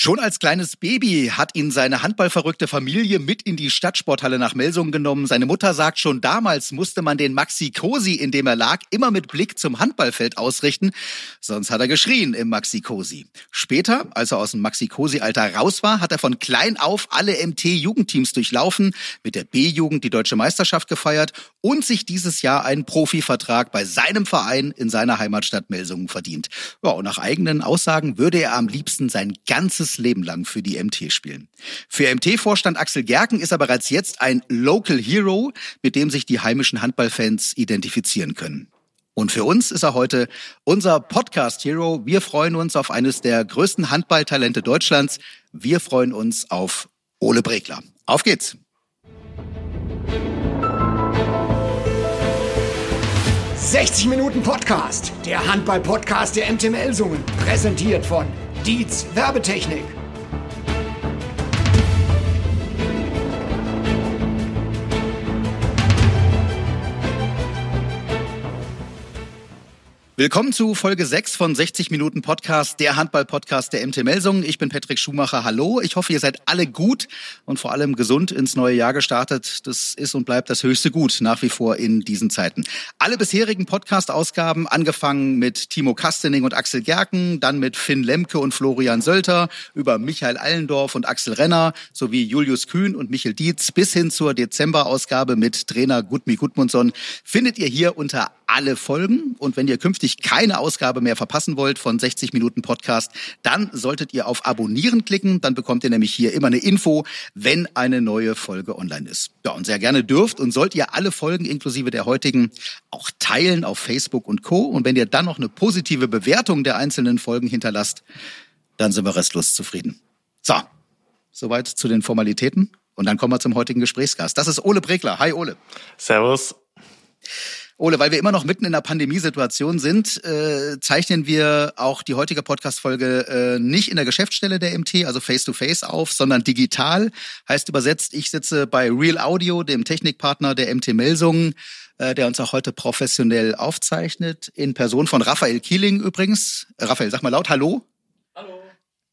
Schon als kleines Baby hat ihn seine handballverrückte Familie mit in die Stadtsporthalle nach Melsungen genommen. Seine Mutter sagt, schon damals musste man den Maxi Cosi, in dem er lag, immer mit Blick zum Handballfeld ausrichten. Sonst hat er geschrien im Maxi Cosi. Später, als er aus dem Maxi Cosi-Alter raus war, hat er von klein auf alle MT-Jugendteams durchlaufen, mit der B-Jugend die deutsche Meisterschaft gefeiert und sich dieses Jahr einen Profivertrag bei seinem Verein in seiner Heimatstadt Melsungen verdient. Ja, und nach eigenen Aussagen würde er am liebsten sein ganzes Leben lang für die MT spielen. Für MT-Vorstand Axel Gerken ist er bereits jetzt ein Local Hero, mit dem sich die heimischen Handballfans identifizieren können. Und für uns ist er heute unser Podcast-Hero. Wir freuen uns auf eines der größten Handballtalente Deutschlands. Wir freuen uns auf Ole Bregler. Auf geht's! »60 Minuten Podcast«, der Handball-Podcast der MT Melsungen, präsentiert von Dietz Werbetechnik. Willkommen zu Folge 6 von 60 Minuten Podcast, der Handball-Podcast der MT Melsungen. Ich bin Patrick Schumacher. Hallo. Ich hoffe, ihr seid alle gut und vor allem gesund ins neue Jahr gestartet. Das ist und bleibt das höchste Gut nach wie vor in diesen Zeiten. Alle bisherigen Podcast-Ausgaben, angefangen mit Timo Kastening und Axel Gerken, dann mit Finn Lemke und Florian Sölter, über Michael Allendorf und Axel Renner, sowie Julius Kühn und Michel Dietz bis hin zur Dezember-Ausgabe mit Trainer Gudmi Gudmundsson, findet ihr hier unter alle Folgen. Und wenn ihr künftig keine Ausgabe mehr verpassen wollt von 60 Minuten Podcast, dann solltet ihr auf Abonnieren klicken. Dann bekommt ihr nämlich hier immer eine Info, wenn eine neue Folge online ist. Ja, und sehr gerne dürft und sollt ihr alle Folgen inklusive der heutigen auch teilen auf Facebook und Co. Und wenn ihr dann noch eine positive Bewertung der einzelnen Folgen hinterlasst, dann sind wir restlos zufrieden. So, soweit zu den Formalitäten. Und dann kommen wir zum heutigen Gesprächsgast. Das ist Ole Bregler. Hi, Ole. Servus. Ole, weil wir immer noch mitten in der Pandemiesituation sind, äh, zeichnen wir auch die heutige Podcast-Folge äh, nicht in der Geschäftsstelle der MT, also face-to-face -face auf, sondern digital. Heißt übersetzt, ich sitze bei Real Audio, dem Technikpartner der MT Melsungen, äh, der uns auch heute professionell aufzeichnet, in Person von Raphael Kieling übrigens. Raphael, sag mal laut Hallo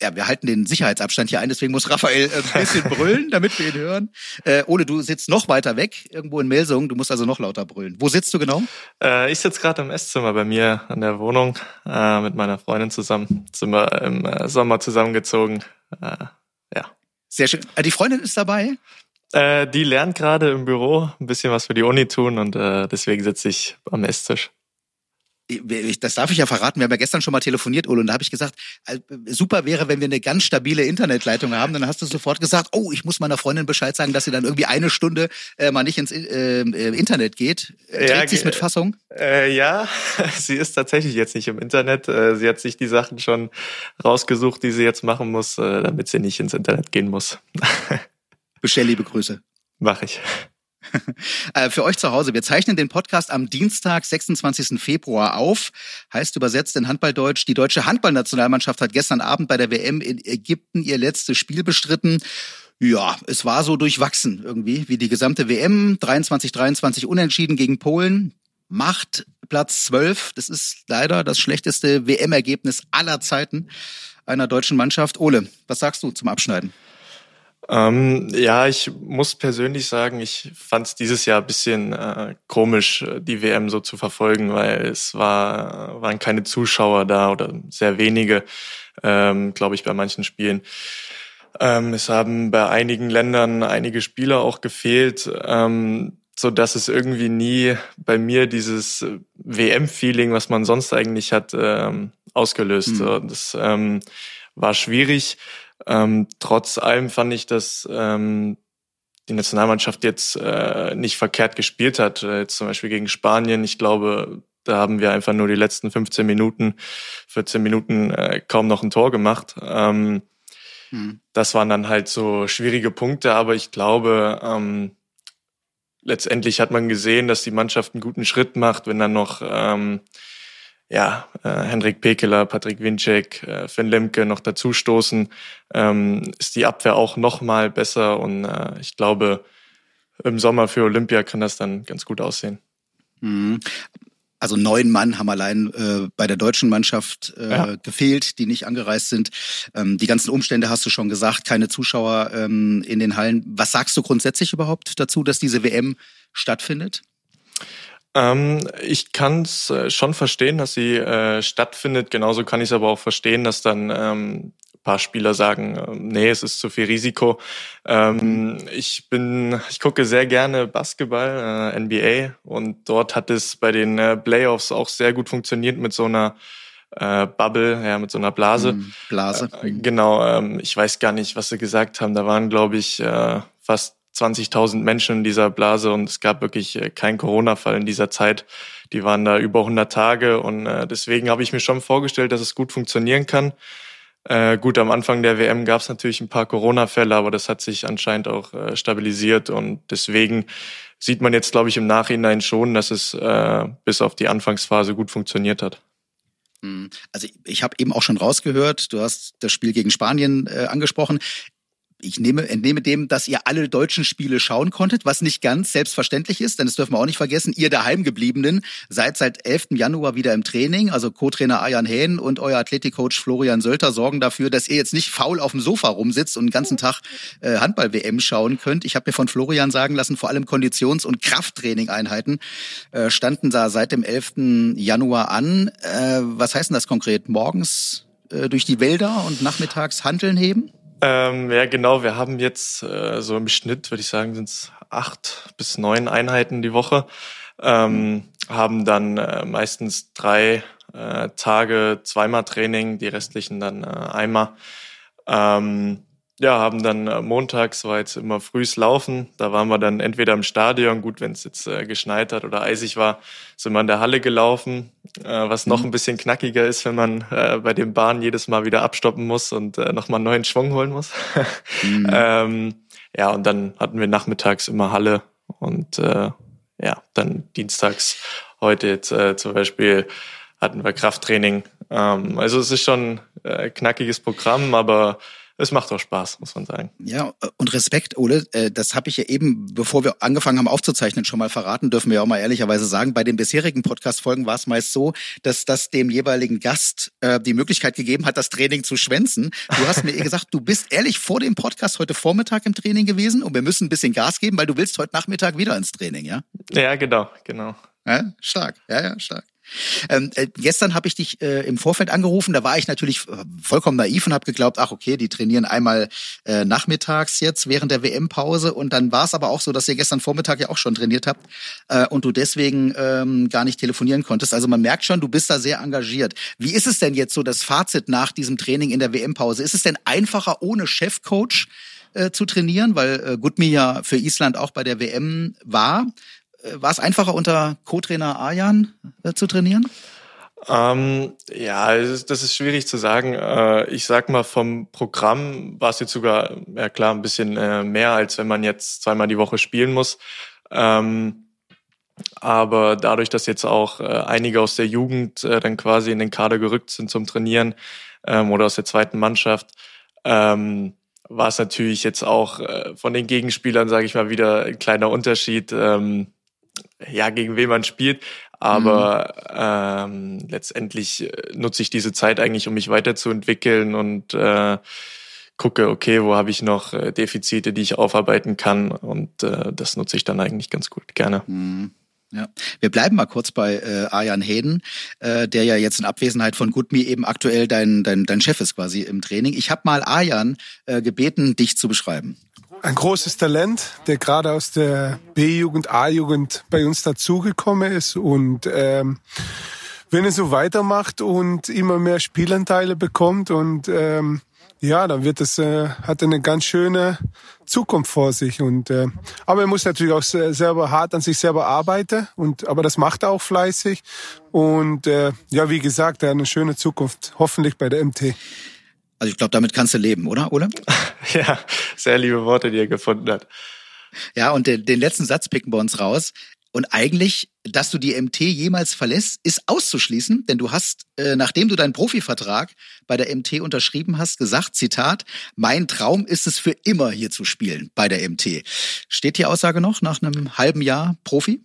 ja, wir halten den Sicherheitsabstand hier ein, deswegen muss Raphael äh, ein bisschen brüllen, damit wir ihn hören. Äh, Ole, du sitzt noch weiter weg, irgendwo in Melsungen, du musst also noch lauter brüllen. Wo sitzt du genau? Äh, ich sitze gerade im Esszimmer bei mir an der Wohnung äh, mit meiner Freundin zusammen. Sind wir im äh, Sommer zusammengezogen. Äh, ja. Sehr schön. Äh, die Freundin ist dabei? Äh, die lernt gerade im Büro ein bisschen was für die Uni tun und deswegen sitze ich am Esstisch das darf ich ja verraten, wir haben ja gestern schon mal telefoniert, Ulo, und da habe ich gesagt, äh, super wäre, wenn wir eine ganz stabile Internetleitung haben. Dann hast du sofort gesagt, oh, ich muss meiner Freundin Bescheid sagen, dass sie dann irgendwie eine Stunde äh, mal nicht ins äh, äh Internet geht. Trägt ja, sie mit Fassung? Äh, ja, sie ist tatsächlich jetzt nicht im Internet. Äh, sie hat sich die Sachen schon rausgesucht, die sie jetzt machen muss, äh, damit sie nicht ins Internet gehen muss. Bestell liebe Grüße. Mach ich. Äh, für euch zu Hause, wir zeichnen den Podcast am Dienstag, 26. Februar auf. Heißt übersetzt in Handballdeutsch, die deutsche Handballnationalmannschaft hat gestern Abend bei der WM in Ägypten ihr letztes Spiel bestritten. Ja, es war so durchwachsen irgendwie, wie die gesamte WM. 23-23 unentschieden gegen Polen. Macht Platz 12. Das ist leider das schlechteste WM-Ergebnis aller Zeiten einer deutschen Mannschaft. Ole, was sagst du zum Abschneiden? Ähm, ja, ich muss persönlich sagen, ich fand es dieses Jahr ein bisschen äh, komisch, die WM so zu verfolgen, weil es war, waren keine Zuschauer da oder sehr wenige, ähm, glaube ich, bei manchen Spielen. Ähm, es haben bei einigen Ländern einige Spieler auch gefehlt, ähm, so dass es irgendwie nie bei mir dieses WM-Feeling, was man sonst eigentlich hat, ähm, ausgelöst. Mhm. Das ähm, war schwierig. Ähm, trotz allem fand ich, dass ähm, die Nationalmannschaft jetzt äh, nicht verkehrt gespielt hat. Äh, jetzt zum Beispiel gegen Spanien. Ich glaube, da haben wir einfach nur die letzten 15 Minuten, 14 Minuten äh, kaum noch ein Tor gemacht. Ähm, hm. Das waren dann halt so schwierige Punkte, aber ich glaube, ähm, letztendlich hat man gesehen, dass die Mannschaft einen guten Schritt macht, wenn dann noch ähm, ja, äh, Hendrik Pekeler, Patrick Winczek, äh, Finn Lemke noch dazustoßen, ähm, ist die Abwehr auch noch mal besser und äh, ich glaube, im Sommer für Olympia kann das dann ganz gut aussehen. Mhm. Also neun Mann haben allein äh, bei der deutschen Mannschaft äh, ja. gefehlt, die nicht angereist sind. Ähm, die ganzen Umstände hast du schon gesagt, keine Zuschauer ähm, in den Hallen. Was sagst du grundsätzlich überhaupt dazu, dass diese WM stattfindet? Ähm, ich kann es äh, schon verstehen, dass sie äh, stattfindet. Genauso kann ich es aber auch verstehen, dass dann ähm, paar Spieler sagen, äh, nee, es ist zu viel Risiko. Ähm, ich bin, ich gucke sehr gerne Basketball, äh, NBA, und dort hat es bei den äh, Playoffs auch sehr gut funktioniert mit so einer äh, Bubble, ja, mit so einer Blase. Mhm, Blase. Äh, genau, ähm, ich weiß gar nicht, was sie gesagt haben. Da waren, glaube ich, äh, fast 20.000 Menschen in dieser Blase und es gab wirklich äh, keinen Corona-Fall in dieser Zeit. Die waren da über 100 Tage und äh, deswegen habe ich mir schon vorgestellt, dass es gut funktionieren kann. Äh, gut, am Anfang der WM gab es natürlich ein paar Corona-Fälle, aber das hat sich anscheinend auch stabilisiert und deswegen sieht man jetzt, glaube ich, im Nachhinein schon, dass es bis auf die Anfangsphase gut funktioniert hat. Hm. Also ich habe eben auch schon rausgehört, du hast das Spiel gegen Spanien äh, angesprochen ich nehme, entnehme dem, dass ihr alle deutschen Spiele schauen konntet, was nicht ganz selbstverständlich ist, denn das dürfen wir auch nicht vergessen. Ihr daheimgebliebenen seid seit 11. Januar wieder im Training. Also Co-Trainer Ayan Hähn und euer Athletikcoach Florian Sölter sorgen dafür, dass ihr jetzt nicht faul auf dem Sofa rumsitzt und den ganzen Tag äh, Handball-WM schauen könnt. Ich habe mir von Florian sagen lassen, vor allem Konditions- und Krafttraining-Einheiten äh, standen da seit dem 11. Januar an. Äh, was heißt denn das konkret? Morgens äh, durch die Wälder und nachmittags Handeln heben? Ähm, ja, genau. Wir haben jetzt äh, so im Schnitt, würde ich sagen, sind es acht bis neun Einheiten die Woche. Ähm, haben dann äh, meistens drei äh, Tage zweimal Training, die restlichen dann äh, einmal. Ähm, ja, haben dann äh, montags war jetzt immer frühs Laufen. Da waren wir dann entweder im Stadion, gut, wenn es jetzt äh, geschneit hat oder eisig war, sind wir in der Halle gelaufen, äh, was noch mhm. ein bisschen knackiger ist, wenn man äh, bei den Bahnen jedes Mal wieder abstoppen muss und äh, nochmal einen neuen Schwung holen muss. mhm. ähm, ja, und dann hatten wir nachmittags immer Halle und äh, ja, dann dienstags heute jetzt äh, zum Beispiel hatten wir Krafttraining. Ähm, also es ist schon äh, knackiges Programm, aber es macht auch Spaß, muss man sagen. Ja, und Respekt, Ole, äh, das habe ich ja eben, bevor wir angefangen haben aufzuzeichnen, schon mal verraten, dürfen wir auch mal ehrlicherweise sagen. Bei den bisherigen Podcast-Folgen war es meist so, dass das dem jeweiligen Gast äh, die Möglichkeit gegeben hat, das Training zu schwänzen. Du hast mir eh gesagt, du bist ehrlich vor dem Podcast heute Vormittag im Training gewesen und wir müssen ein bisschen Gas geben, weil du willst heute Nachmittag wieder ins Training, ja? Ja, genau, genau. Ja, stark, ja, ja, stark. Ähm, äh, gestern habe ich dich äh, im Vorfeld angerufen, da war ich natürlich äh, vollkommen naiv und habe geglaubt, ach okay, die trainieren einmal äh, nachmittags jetzt während der WM-Pause und dann war es aber auch so, dass ihr gestern Vormittag ja auch schon trainiert habt äh, und du deswegen ähm, gar nicht telefonieren konntest. Also man merkt schon, du bist da sehr engagiert. Wie ist es denn jetzt so das Fazit nach diesem Training in der WM-Pause? Ist es denn einfacher ohne Chefcoach? Äh, zu trainieren, weil äh, Gutmi ja für Island auch bei der WM war. Äh, war es einfacher unter Co-Trainer Ayan äh, zu trainieren? Ähm, ja, das ist schwierig zu sagen. Äh, ich sag mal, vom Programm war es jetzt sogar, ja klar, ein bisschen äh, mehr, als wenn man jetzt zweimal die Woche spielen muss. Ähm, aber dadurch, dass jetzt auch äh, einige aus der Jugend äh, dann quasi in den Kader gerückt sind zum Trainieren ähm, oder aus der zweiten Mannschaft, ähm, war es natürlich jetzt auch äh, von den Gegenspielern, sage ich mal, wieder ein kleiner Unterschied. Ähm, ja, gegen wen man spielt. Aber mhm. ähm, letztendlich äh, nutze ich diese Zeit eigentlich, um mich weiterzuentwickeln und äh, gucke, okay, wo habe ich noch äh, Defizite, die ich aufarbeiten kann. Und äh, das nutze ich dann eigentlich ganz gut, gerne. Mhm. Ja, wir bleiben mal kurz bei äh, Arjan Heden, äh, der ja jetzt in Abwesenheit von Gutmi eben aktuell dein, dein, dein Chef ist quasi im Training. Ich habe mal Arjan äh, gebeten, dich zu beschreiben ein großes Talent, der gerade aus der B-Jugend, A-Jugend bei uns dazugekommen ist und ähm, wenn er so weitermacht und immer mehr Spielanteile bekommt und ähm, ja, dann wird es äh, hat eine ganz schöne Zukunft vor sich und äh, aber er muss natürlich auch selber hart an sich selber arbeiten und aber das macht er auch fleißig und äh, ja, wie gesagt, er hat eine schöne Zukunft, hoffentlich bei der MT. Also ich glaube, damit kannst du leben, oder? Oder? ja, sehr liebe Worte, die er gefunden hat. Ja, und den, den letzten Satz picken wir uns raus. Und eigentlich, dass du die MT jemals verlässt, ist auszuschließen, denn du hast, äh, nachdem du deinen Profivertrag bei der MT unterschrieben hast, gesagt, Zitat, mein Traum ist es für immer hier zu spielen bei der MT. Steht die Aussage noch nach einem halben Jahr Profi?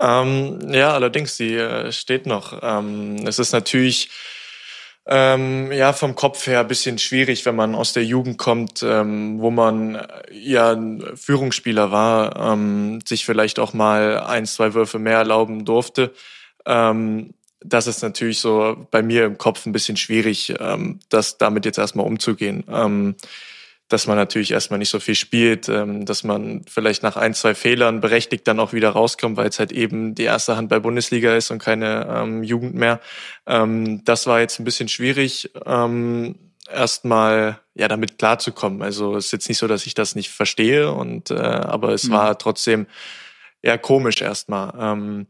Ähm, ja, allerdings, die äh, steht noch. Ähm, es ist natürlich ähm, ja vom Kopf her bisschen schwierig, wenn man aus der Jugend kommt, ähm, wo man äh, ja Führungsspieler war, ähm, sich vielleicht auch mal ein, zwei Würfe mehr erlauben durfte. Ähm, das ist natürlich so bei mir im Kopf ein bisschen schwierig, ähm, das damit jetzt erstmal umzugehen. Dass man natürlich erstmal nicht so viel spielt, ähm, dass man vielleicht nach ein, zwei Fehlern berechtigt dann auch wieder rauskommt, weil es halt eben die erste Hand bei Bundesliga ist und keine ähm, Jugend mehr. Ähm, das war jetzt ein bisschen schwierig, ähm, erstmal ja damit klarzukommen. Also es ist jetzt nicht so, dass ich das nicht verstehe und äh, aber es mhm. war trotzdem eher komisch erstmal. Ähm,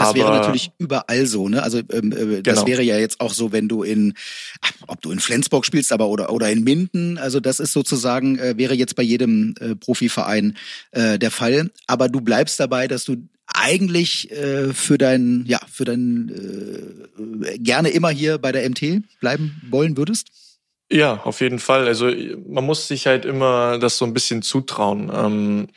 das wäre natürlich überall so, ne? Also ähm, äh, das genau. wäre ja jetzt auch so, wenn du in, ob du in Flensburg spielst, aber oder oder in Minden. Also das ist sozusagen äh, wäre jetzt bei jedem äh, Profiverein äh, der Fall. Aber du bleibst dabei, dass du eigentlich äh, für dein ja für dein äh, gerne immer hier bei der MT bleiben wollen würdest. Ja, auf jeden Fall. Also man muss sich halt immer das so ein bisschen zutrauen. Ähm,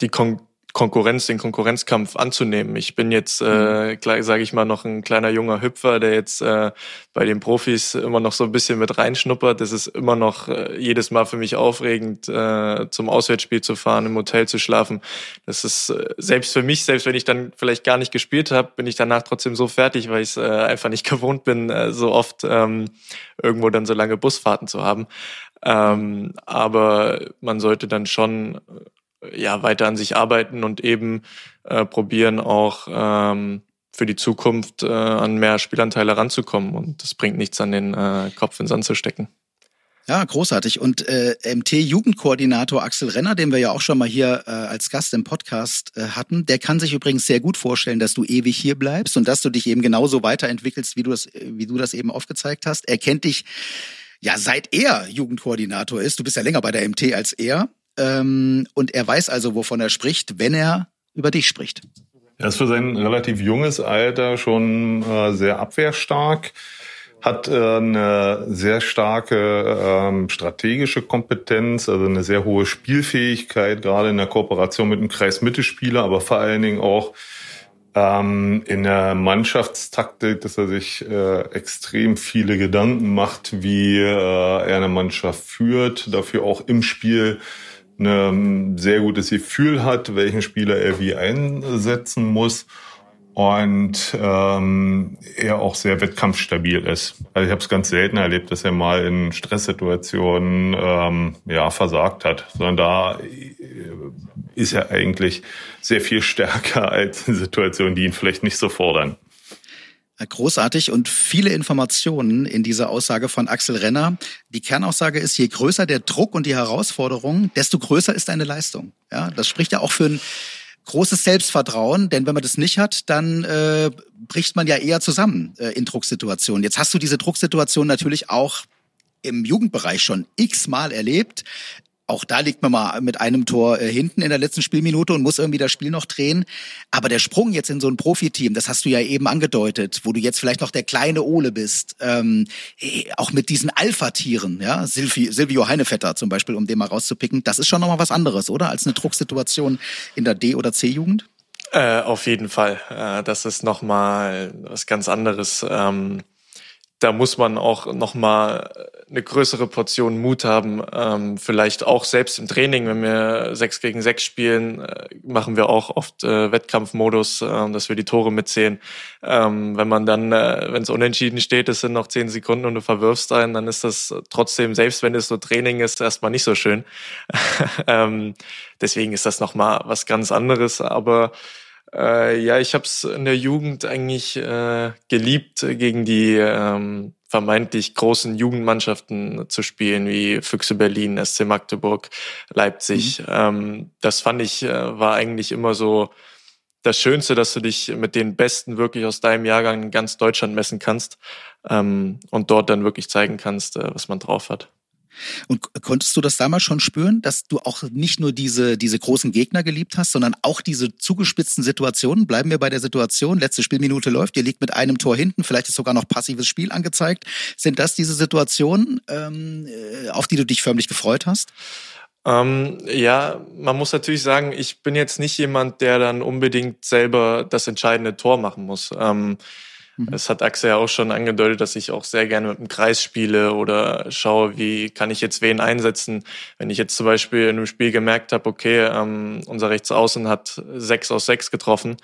die Kon Konkurrenz, den Konkurrenzkampf anzunehmen. Ich bin jetzt, äh, mhm. sage ich mal, noch ein kleiner junger Hüpfer, der jetzt äh, bei den Profis immer noch so ein bisschen mit reinschnuppert. Das ist immer noch äh, jedes Mal für mich aufregend, äh, zum Auswärtsspiel zu fahren, im Hotel zu schlafen. Das ist äh, selbst für mich, selbst wenn ich dann vielleicht gar nicht gespielt habe, bin ich danach trotzdem so fertig, weil ich es äh, einfach nicht gewohnt bin, äh, so oft ähm, irgendwo dann so lange Busfahrten zu haben. Ähm, aber man sollte dann schon ja weiter an sich arbeiten und eben äh, probieren auch ähm, für die Zukunft äh, an mehr Spielanteile ranzukommen. Und das bringt nichts an den äh, Kopf in den Sand zu stecken. Ja, großartig. Und äh, MT-Jugendkoordinator Axel Renner, den wir ja auch schon mal hier äh, als Gast im Podcast äh, hatten, der kann sich übrigens sehr gut vorstellen, dass du ewig hier bleibst und dass du dich eben genauso weiterentwickelst, wie du das, wie du das eben aufgezeigt hast. Er kennt dich ja seit er Jugendkoordinator ist. Du bist ja länger bei der MT als er. Ähm, und er weiß also, wovon er spricht, wenn er über dich spricht. Er ist für sein relativ junges Alter schon äh, sehr abwehrstark, hat äh, eine sehr starke ähm, strategische Kompetenz, also eine sehr hohe Spielfähigkeit, gerade in der Kooperation mit dem Kreismittelspieler, aber vor allen Dingen auch ähm, in der Mannschaftstaktik, dass er sich äh, extrem viele Gedanken macht, wie äh, er eine Mannschaft führt, dafür auch im Spiel ein sehr gutes Gefühl hat, welchen Spieler er wie einsetzen muss und ähm, er auch sehr wettkampfstabil ist. Also ich habe es ganz selten erlebt, dass er mal in Stresssituationen ähm, ja versagt hat, sondern da äh, ist er eigentlich sehr viel stärker als in Situationen, die ihn vielleicht nicht so fordern. Großartig und viele Informationen in dieser Aussage von Axel Renner. Die Kernaussage ist, je größer der Druck und die Herausforderung, desto größer ist deine Leistung. Ja, das spricht ja auch für ein großes Selbstvertrauen, denn wenn man das nicht hat, dann äh, bricht man ja eher zusammen äh, in Drucksituationen. Jetzt hast du diese Drucksituation natürlich auch im Jugendbereich schon x-mal erlebt. Auch da liegt man mal mit einem Tor äh, hinten in der letzten Spielminute und muss irgendwie das Spiel noch drehen. Aber der Sprung jetzt in so ein Profiteam, das hast du ja eben angedeutet, wo du jetzt vielleicht noch der kleine Ole bist, ähm, äh, auch mit diesen Alpha-Tieren, ja, Silvi, Silvio Heinevetter zum Beispiel, um den mal rauszupicken, das ist schon nochmal was anderes, oder? Als eine Drucksituation in der D- oder C-Jugend? Äh, auf jeden Fall. Äh, das ist nochmal was ganz anderes. Ähm da muss man auch noch mal eine größere Portion Mut haben. Ähm, vielleicht auch selbst im Training, wenn wir sechs gegen sechs spielen, äh, machen wir auch oft äh, Wettkampfmodus, äh, dass wir die Tore mitzählen. Ähm, wenn man dann, äh, wenn es unentschieden steht, es sind noch zehn Sekunden und du verwirfst einen, dann ist das trotzdem, selbst wenn es so Training ist, erstmal nicht so schön. ähm, deswegen ist das noch mal was ganz anderes. Aber äh, ja, ich habe es in der Jugend eigentlich äh, geliebt, gegen die ähm, vermeintlich großen Jugendmannschaften zu spielen, wie Füchse Berlin, SC Magdeburg, Leipzig. Mhm. Ähm, das fand ich, äh, war eigentlich immer so das Schönste, dass du dich mit den Besten wirklich aus deinem Jahrgang in ganz Deutschland messen kannst ähm, und dort dann wirklich zeigen kannst, äh, was man drauf hat. Und konntest du das damals schon spüren, dass du auch nicht nur diese, diese großen Gegner geliebt hast, sondern auch diese zugespitzten Situationen? Bleiben wir bei der Situation, letzte Spielminute läuft, ihr liegt mit einem Tor hinten, vielleicht ist sogar noch passives Spiel angezeigt. Sind das diese Situationen, ähm, äh, auf die du dich förmlich gefreut hast? Ähm, ja, man muss natürlich sagen, ich bin jetzt nicht jemand, der dann unbedingt selber das entscheidende Tor machen muss. Ähm. Es hat Axel ja auch schon angedeutet, dass ich auch sehr gerne mit dem Kreis spiele oder schaue, wie kann ich jetzt wen einsetzen. Wenn ich jetzt zum Beispiel in einem Spiel gemerkt habe, okay, ähm, unser Rechtsaußen hat sechs aus sechs getroffen,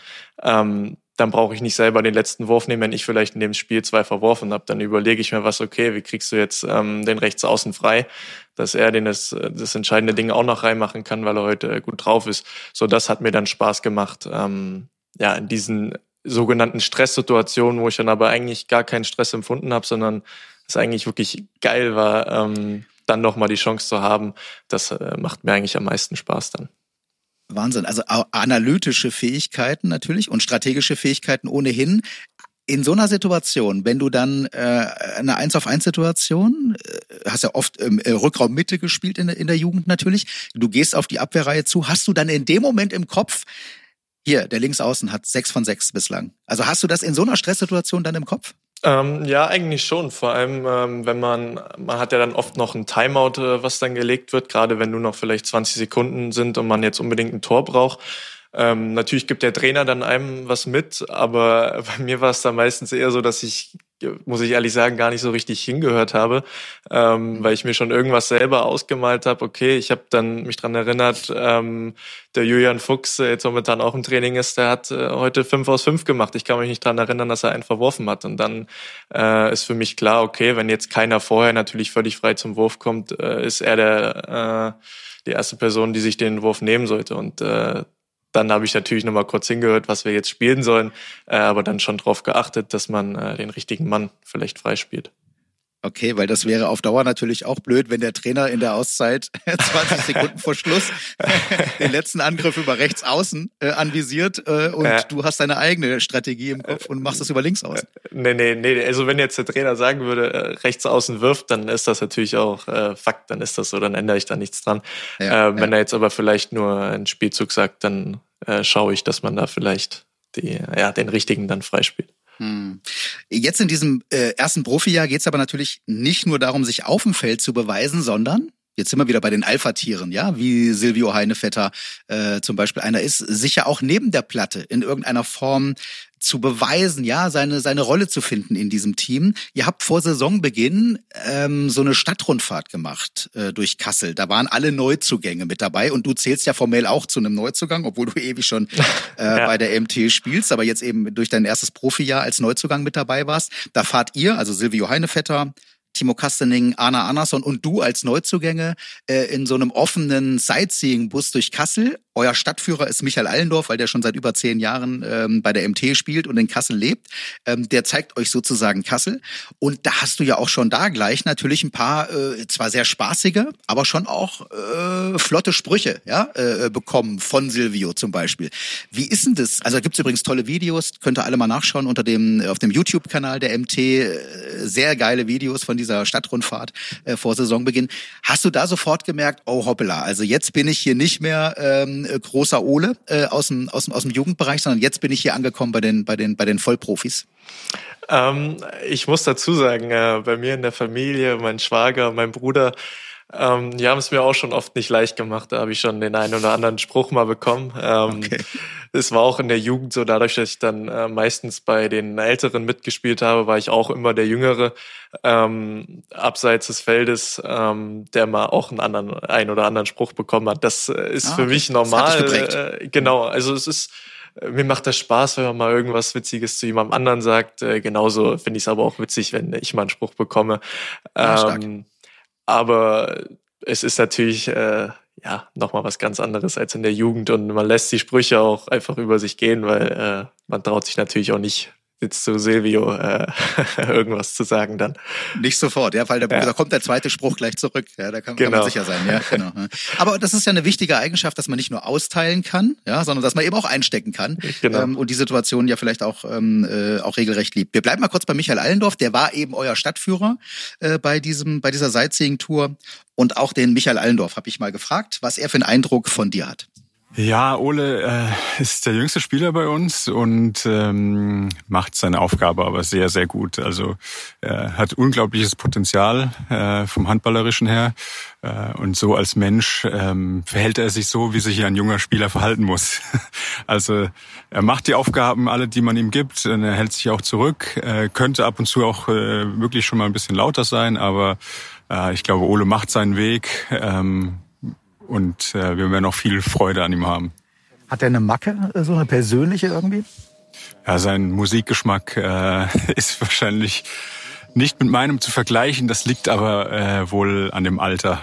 ähm, dann brauche ich nicht selber den letzten Wurf nehmen, wenn ich vielleicht in dem Spiel zwei verworfen habe. Dann überlege ich mir was, okay, wie kriegst du jetzt ähm, den Rechtsaußen frei, dass er den das, das entscheidende Ding auch noch reinmachen kann, weil er heute gut drauf ist. So, das hat mir dann Spaß gemacht. Ähm, ja, in diesen sogenannten Stresssituationen, wo ich dann aber eigentlich gar keinen Stress empfunden habe, sondern es eigentlich wirklich geil war, ähm, dann nochmal die Chance zu haben, das äh, macht mir eigentlich am meisten Spaß dann. Wahnsinn. Also analytische Fähigkeiten natürlich und strategische Fähigkeiten ohnehin. In so einer Situation, wenn du dann äh, eine Eins auf eins Situation, äh, hast ja oft ähm, Rückraum Mitte gespielt in, in der Jugend natürlich, du gehst auf die Abwehrreihe zu, hast du dann in dem Moment im Kopf, hier, der Linksaußen hat sechs von sechs bislang. Also hast du das in so einer Stresssituation dann im Kopf? Ähm, ja, eigentlich schon. Vor allem, ähm, wenn man, man hat ja dann oft noch ein Timeout, äh, was dann gelegt wird, gerade wenn nur noch vielleicht 20 Sekunden sind und man jetzt unbedingt ein Tor braucht. Ähm, natürlich gibt der Trainer dann einem was mit, aber bei mir war es dann meistens eher so, dass ich, muss ich ehrlich sagen, gar nicht so richtig hingehört habe, ähm, weil ich mir schon irgendwas selber ausgemalt habe. Okay, ich habe dann mich dran erinnert, ähm, der Julian Fuchs, der jetzt momentan auch im Training ist, der hat äh, heute fünf aus fünf gemacht. Ich kann mich nicht dran erinnern, dass er einen verworfen hat. Und dann äh, ist für mich klar, okay, wenn jetzt keiner vorher natürlich völlig frei zum Wurf kommt, äh, ist er der äh, die erste Person, die sich den Wurf nehmen sollte. Und äh, dann habe ich natürlich nochmal kurz hingehört, was wir jetzt spielen sollen, äh, aber dann schon darauf geachtet, dass man äh, den richtigen Mann vielleicht freispielt. Okay, weil das wäre auf Dauer natürlich auch blöd, wenn der Trainer in der Auszeit 20 Sekunden vor Schluss den letzten Angriff über rechts außen äh, anvisiert äh, und ja. du hast deine eigene Strategie im Kopf und machst das über links außen. Äh, nee, nee, nee. Also wenn jetzt der Trainer sagen würde, äh, rechts außen wirft, dann ist das natürlich auch äh, Fakt, dann ist das so, dann ändere ich da nichts dran. Ja, äh, wenn ja. er jetzt aber vielleicht nur einen Spielzug sagt, dann äh, schaue ich, dass man da vielleicht die, ja, den richtigen dann freispielt. Hm. Jetzt in diesem äh, ersten Profijahr geht es aber natürlich nicht nur darum, sich auf dem Feld zu beweisen, sondern Jetzt sind wir wieder bei den Alpha-Tieren, ja, wie Silvio Heinevetter äh, zum Beispiel einer ist, sicher auch neben der Platte in irgendeiner Form zu beweisen, ja, seine, seine Rolle zu finden in diesem Team. Ihr habt vor Saisonbeginn ähm, so eine Stadtrundfahrt gemacht äh, durch Kassel. Da waren alle Neuzugänge mit dabei und du zählst ja formell auch zu einem Neuzugang, obwohl du ewig schon äh, ja. bei der MT spielst, aber jetzt eben durch dein erstes Profijahr als Neuzugang mit dabei warst. Da fahrt ihr, also Silvio Heinevetter, Timo Kastening, Anna Andersson und du als Neuzugänge äh, in so einem offenen Sightseeing-Bus durch Kassel. Euer Stadtführer ist Michael Allendorf, weil der schon seit über zehn Jahren ähm, bei der MT spielt und in Kassel lebt. Ähm, der zeigt euch sozusagen Kassel. Und da hast du ja auch schon da gleich natürlich ein paar, äh, zwar sehr spaßige, aber schon auch äh, flotte Sprüche ja, äh, bekommen von Silvio zum Beispiel. Wie ist denn das? Also da gibt's übrigens tolle Videos, könnt ihr alle mal nachschauen unter dem auf dem YouTube-Kanal der MT. Äh, sehr geile Videos von dieser Stadtrundfahrt äh, vor Saisonbeginn. Hast du da sofort gemerkt, oh hoppala, also jetzt bin ich hier nicht mehr ähm, großer Ole äh, aus, dem, aus, dem, aus dem Jugendbereich, sondern jetzt bin ich hier angekommen bei den, bei den, bei den Vollprofis? Ähm, ich muss dazu sagen, äh, bei mir in der Familie, mein Schwager, mein Bruder, ähm, die haben es mir auch schon oft nicht leicht gemacht. Da habe ich schon den einen oder anderen Spruch mal bekommen. Ähm, okay. Es war auch in der Jugend so, dadurch, dass ich dann äh, meistens bei den Älteren mitgespielt habe, war ich auch immer der Jüngere ähm, abseits des Feldes, ähm, der mal auch einen anderen, einen oder anderen Spruch bekommen hat. Das äh, ist ah, für mich normal. Äh, genau, also es ist mir macht das Spaß, wenn man mal irgendwas Witziges zu jemandem anderen sagt. Äh, genauso finde ich es aber auch witzig, wenn ich mal einen Spruch bekomme. Ja, ähm, aber es ist natürlich äh, ja nochmal was ganz anderes als in der Jugend. Und man lässt die Sprüche auch einfach über sich gehen, weil äh, man traut sich natürlich auch nicht jetzt zu Silvio äh, irgendwas zu sagen dann. Nicht sofort, ja, weil da, ja. da kommt der zweite Spruch gleich zurück. Ja, da kann, genau. kann man sicher sein. Ja, genau. Aber das ist ja eine wichtige Eigenschaft, dass man nicht nur austeilen kann, ja, sondern dass man eben auch einstecken kann genau. ähm, und die Situation ja vielleicht auch ähm, äh, auch regelrecht liebt. Wir bleiben mal kurz bei Michael Allendorf. Der war eben euer Stadtführer äh, bei diesem bei dieser Sightseeing-Tour und auch den Michael Allendorf habe ich mal gefragt, was er für einen Eindruck von dir hat. Ja, Ole äh, ist der jüngste Spieler bei uns und ähm, macht seine Aufgabe aber sehr, sehr gut. Also er hat unglaubliches Potenzial äh, vom Handballerischen her äh, und so als Mensch ähm, verhält er sich so, wie sich ein junger Spieler verhalten muss. also er macht die Aufgaben alle, die man ihm gibt. Und er hält sich auch zurück, äh, könnte ab und zu auch äh, wirklich schon mal ein bisschen lauter sein, aber äh, ich glaube, Ole macht seinen Weg. Ähm, und äh, wir werden auch viel Freude an ihm haben. Hat er eine Macke, äh, so eine persönliche irgendwie? Ja, sein Musikgeschmack äh, ist wahrscheinlich nicht mit meinem zu vergleichen. Das liegt aber äh, wohl an dem Alter.